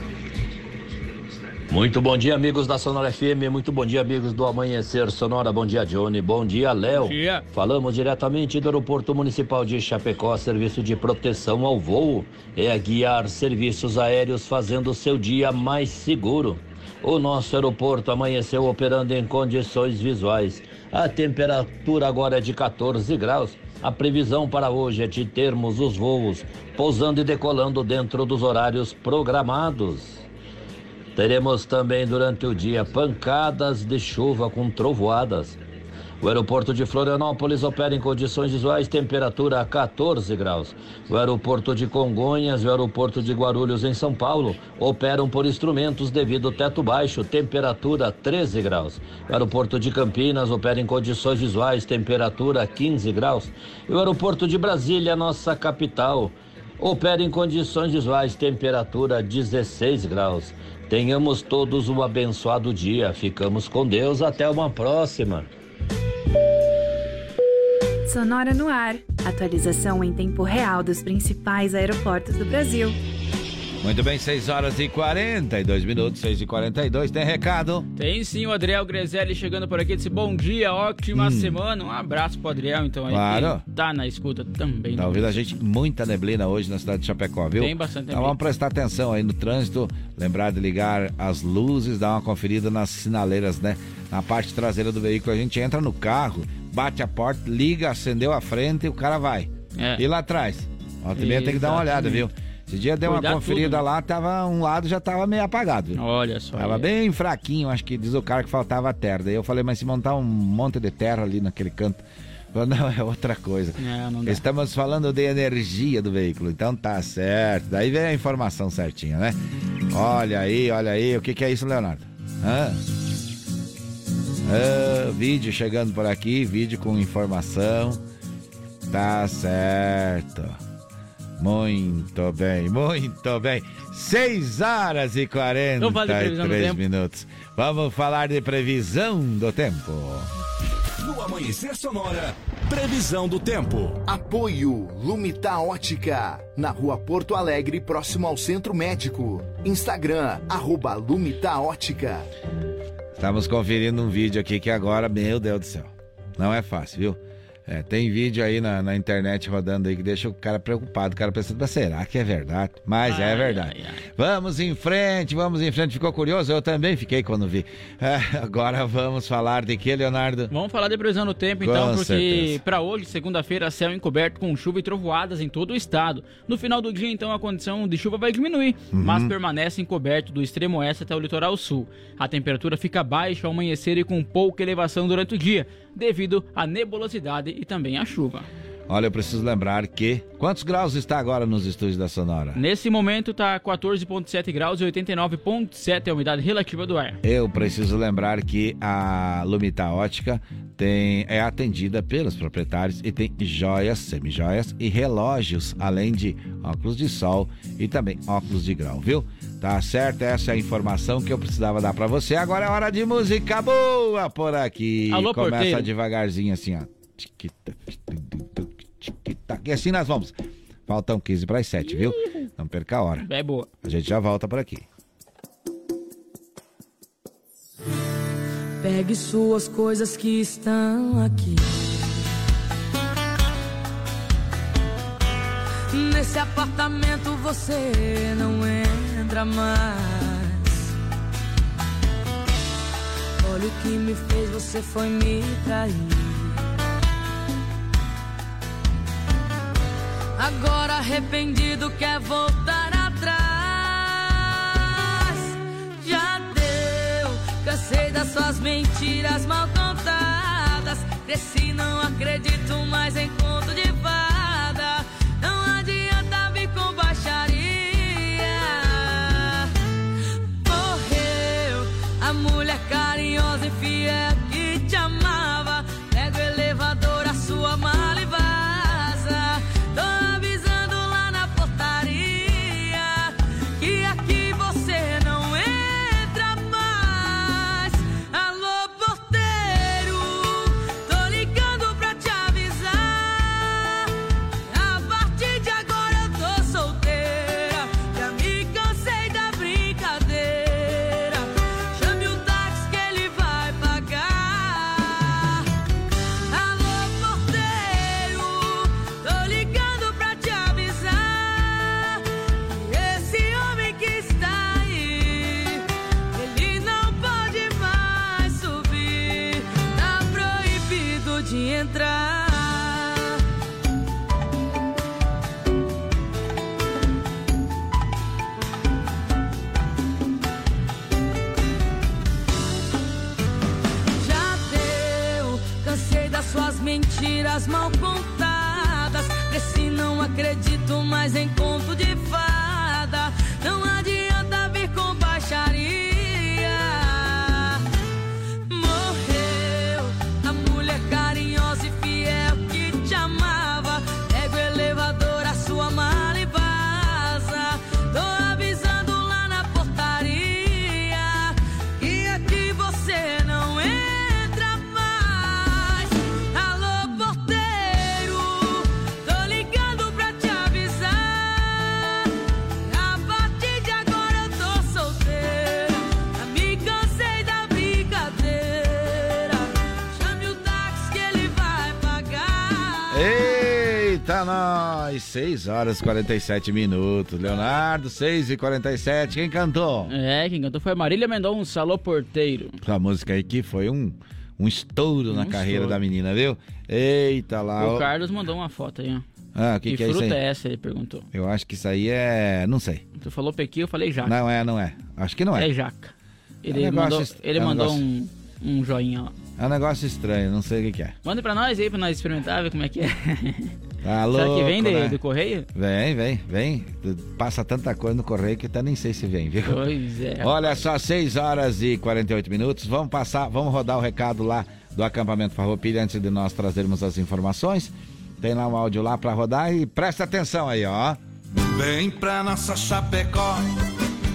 Muito bom dia, amigos da Sonora FM. Muito bom dia, amigos do Amanhecer Sonora. Bom dia, Johnny. Bom dia, Léo. Bom dia. Falamos diretamente do Aeroporto Municipal de Chapecó, serviço de proteção ao voo. É a guiar serviços aéreos fazendo o seu dia mais seguro. O nosso aeroporto amanheceu operando em condições visuais. A temperatura agora é de 14 graus. A previsão para hoje é de termos os voos pousando e decolando dentro dos horários programados. Teremos também durante o dia pancadas de chuva com trovoadas. O aeroporto de Florianópolis opera em condições visuais, temperatura a 14 graus. O aeroporto de Congonhas e o aeroporto de Guarulhos, em São Paulo, operam por instrumentos devido ao teto baixo, temperatura 13 graus. O aeroporto de Campinas opera em condições visuais, temperatura 15 graus. E o aeroporto de Brasília, nossa capital, opera em condições visuais, temperatura 16 graus. Tenhamos todos um abençoado dia. Ficamos com Deus. Até uma próxima. Sonora no ar. Atualização em tempo real dos principais aeroportos do Brasil. Muito bem, 6 horas e 42 minutos, 6 e 42 Tem recado? Tem sim, o Adriel Grezelli chegando por aqui. Disse bom dia, ótima Hum. semana. Um abraço pro Adriel, então aí. Claro. Tá na escuta também. Tá ouvindo a gente muita neblina hoje na cidade de Chapecó, viu? Tem bastante Então neblina. vamos prestar atenção aí no trânsito, lembrar de ligar as luzes, dar uma conferida nas sinaleiras, né? Na parte traseira do veículo, a gente entra no carro, bate a porta, liga, acendeu a frente e o cara vai. É. E lá atrás? Ó, também tem que dar uma olhada, viu? Esse dia deu uma conferida tudo, né? lá, tava um lado já tava meio apagado, viu? Olha só. Tava aí. bem fraquinho, acho que diz o cara que faltava terra. Daí eu falei, mas se montar um monte de terra ali naquele canto. Falou, não, é outra coisa. É. Estamos falando de energia do veículo, então tá certo. Daí vem a informação certinha, né? Olha aí, olha aí, o que, que é isso, Leonardo? Hã? Ah, vídeo chegando por aqui, vídeo com informação. Tá certo. Muito bem, muito bem. 6 horas e Vamos falar de previsão do 43 tempo? minutos. Vamos falar de previsão do tempo. No Amanhecer Sonora, previsão do tempo. Apoio Lumita Ótica, na rua Porto Alegre, próximo ao Centro Médico. Instagram, arroba Lumita Ótica. Estamos conferindo um vídeo aqui que agora, meu Deus do céu, não é fácil, viu? É, tem vídeo aí na, na internet rodando aí que deixa o cara preocupado. O cara pensando, mas será que é verdade? Mas é verdade. Vamos em frente, vamos em frente. Ficou curioso? Eu também fiquei quando vi. É, agora vamos falar de que, Leonardo? Vamos falar de previsão do tempo então, Com porque certeza. para hoje, segunda-feira, céu encoberto com chuva e trovoadas em todo o estado. No final do dia, então, a condição de chuva vai diminuir, Uhum. mas permanece encoberto do extremo oeste até o litoral sul. A temperatura fica baixa ao amanhecer e com pouca elevação durante o dia, devido à nebulosidade e também à chuva. Olha, eu preciso lembrar que. Quantos graus está agora nos estúdios da Sonora? Nesse momento tá 14,7 graus e 89,7 é a umidade relativa do ar. Eu preciso lembrar que a Lumita Ótica tem, é atendida pelos proprietários e tem joias, semijoias e relógios, além de óculos de sol e também óculos de grau, viu? Tá certo? Essa é a informação que eu precisava dar pra você. Agora é hora de música boa por aqui. Alô, Começa porteiro. devagarzinho assim, ó. E assim nós vamos. Faltam 15 para as 7, viu? Não perca a hora. É boa. A gente já volta por aqui. Pegue suas coisas que estão aqui. Nesse apartamento você não entra mais. Olha o que me fez, você foi me trair. Agora arrependido quer voltar atrás. Já deu, cansei das suas mentiras mal contadas. Cresci, não acredito mais em conto de 6 horas e 47 minutos. Leonardo, 6 e 47. Quem cantou? É, quem cantou foi a Marília Mendonça, Alô Porteiro. Essa música aí que foi um, um estouro na Um carreira estouro. da menina, viu? Eita lá. O ó. Carlos mandou uma foto aí, ó. Ah, o que, que é isso fruta aí? é essa? Ele perguntou. Eu acho que isso aí é. Não sei. Tu falou pequi, eu falei jaca. Não é, não é. Acho que não é. É jaca. Ele É um mandou, est- ele é um mandou negócio- um, um joinha lá. É um negócio estranho, não sei o que, que é. Manda pra nós aí, pra nós experimentar, ver como é que é. Tá Será que louco, vem de- né? do correio? Vem, vem, vem. Passa tanta coisa no correio que até nem sei se vem, viu? Pois é. Olha só, 6 horas e 48 minutos. Vamos passar, vamos rodar o recado lá do acampamento Farroupilha antes de nós trazermos as informações. Tem lá um áudio lá pra rodar e presta atenção aí, ó. Vem pra nossa Chapecó,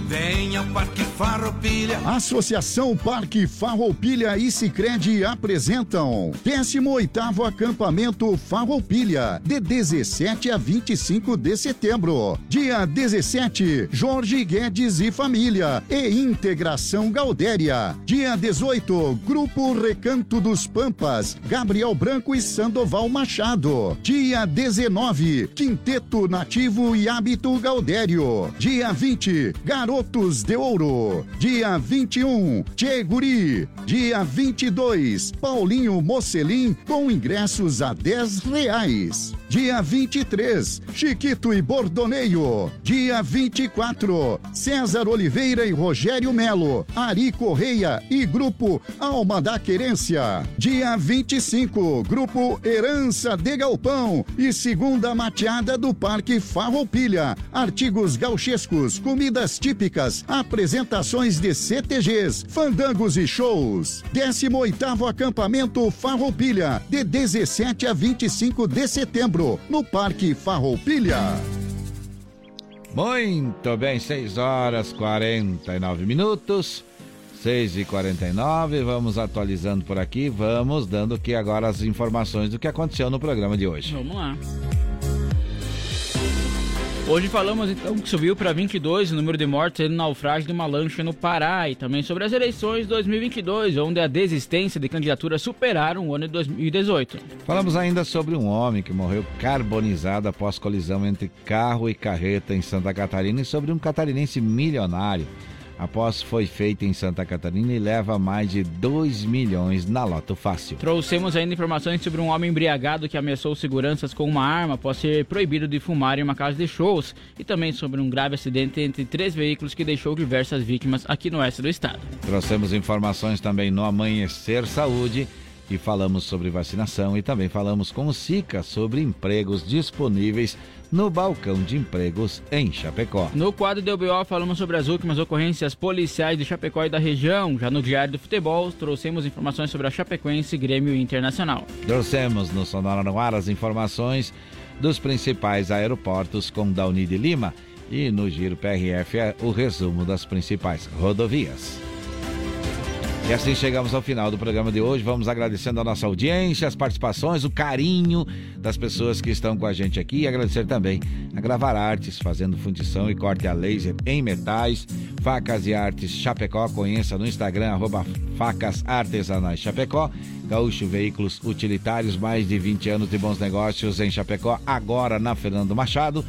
vem ao Parque Farroupilha. Associação Parque Farroupilha e Sicredi apresentam 18º acampamento Farroupilha, de 17 a 25 de setembro. Dia 17, Jorge Guedes e família e Integração Gaudéria. Dia 18, Grupo Recanto dos Pampas, Gabriel Branco e Sandoval Machado. Dia 19, Quinteto Nativo e Hábito Gaudério. Dia 20, Garotos de Ouro. Dia 21, Tchê Guri. Dia 22, Paulinho Mocelin com ingressos a 10 reais. Dia 23, Chiquito e Bordoneio. Dia 24, César Oliveira e Rogério Melo, Ari Correia e Grupo Alma da Querência. Dia 25, Grupo Herança de Galpão e Segunda Mateada do Parque Farroupilha. Artigos gauchescos, comidas típicas, apresentações de CTGs, fandangos e shows. 18º acampamento Farroupilha, de 17 a 25 de setembro, no Parque Farroupilha. Muito bem, 6 horas 49 minutos. 6 e 49 vamos atualizando por aqui, vamos dando aqui agora as informações do que aconteceu no programa de hoje. Vamos lá. Hoje falamos então que subiu para 22 o número de mortes no naufrágio de uma lancha no Pará e também sobre as eleições de 2022, onde a desistência de candidaturas superaram o ano de 2018. Falamos ainda sobre um homem que morreu carbonizado após colisão entre carro e carreta em Santa Catarina e sobre um catarinense milionário. A posse foi feita em Santa Catarina e leva mais de 2 milhões na Loto Fácil. Trouxemos ainda informações sobre um homem embriagado que ameaçou seguranças com uma arma após ser proibido de fumar em uma casa de shows e também sobre um grave acidente entre três veículos que deixou diversas vítimas aqui no oeste do estado. Trouxemos informações também no Amanhecer Saúde e falamos sobre vacinação e também falamos com o SICA sobre empregos disponíveis no balcão de empregos em Chapecó. No quadro do UBO falamos sobre as últimas ocorrências policiais de Chapecó e da região. Já no Diário do Futebol trouxemos informações sobre a Chapecoense Grêmio Internacional. Trouxemos no Sonora no Ar as informações dos principais aeroportos com Dauni de Lima e no Giro PRF é o resumo das principais rodovias. E assim chegamos ao final do programa de hoje. Vamos agradecendo a nossa audiência, as participações, o carinho das pessoas que estão com a gente aqui. E agradecer também a Gravar Artes, fazendo fundição e corte a laser em metais, Facas e Artes Chapecó, conheça no Instagram, arroba Facas Artesanais Chapecó, Gaúcho Veículos Utilitários, mais de 20 anos de bons negócios em Chapecó, agora na Fernando Machado,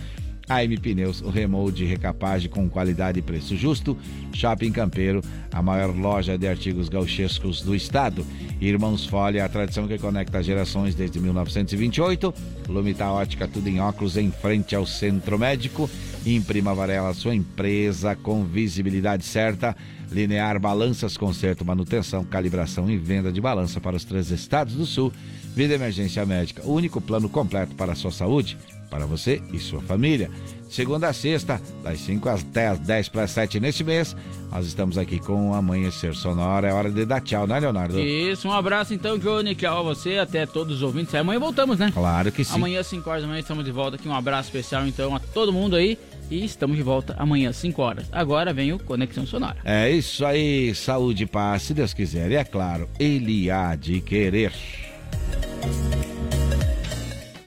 AM Pneus, o remold recapagem com qualidade e preço justo. Shopping Campeiro, a maior loja de artigos gauchescos do estado. Irmãos Folha, a tradição que conecta gerações desde 1928. Lumita Ótica, tudo em óculos, em frente ao Centro Médico. Imprima Varela, sua empresa com visibilidade certa. Linear Balanças, conserto, manutenção, calibração e venda de balança para os três estados do sul. Vida Emergência Médica, o único plano completo para a sua saúde para você e sua família. Segunda a sexta, das 5 até as 10 para as 7 neste mês, nós estamos aqui com o Amanhecer Sonora. É hora de dar tchau, né, Leonardo? Isso, um abraço então, Johnny, tchau a você, até todos os ouvintes. Amanhã voltamos, né? Claro que sim. Amanhã, às 5 horas da manhã, estamos de volta aqui. Um abraço especial então a todo mundo aí. E estamos de volta amanhã, às 5 horas. Agora vem o Conexão Sonora. É isso aí, saúde e paz, se Deus quiser. E é claro, Ele há de querer.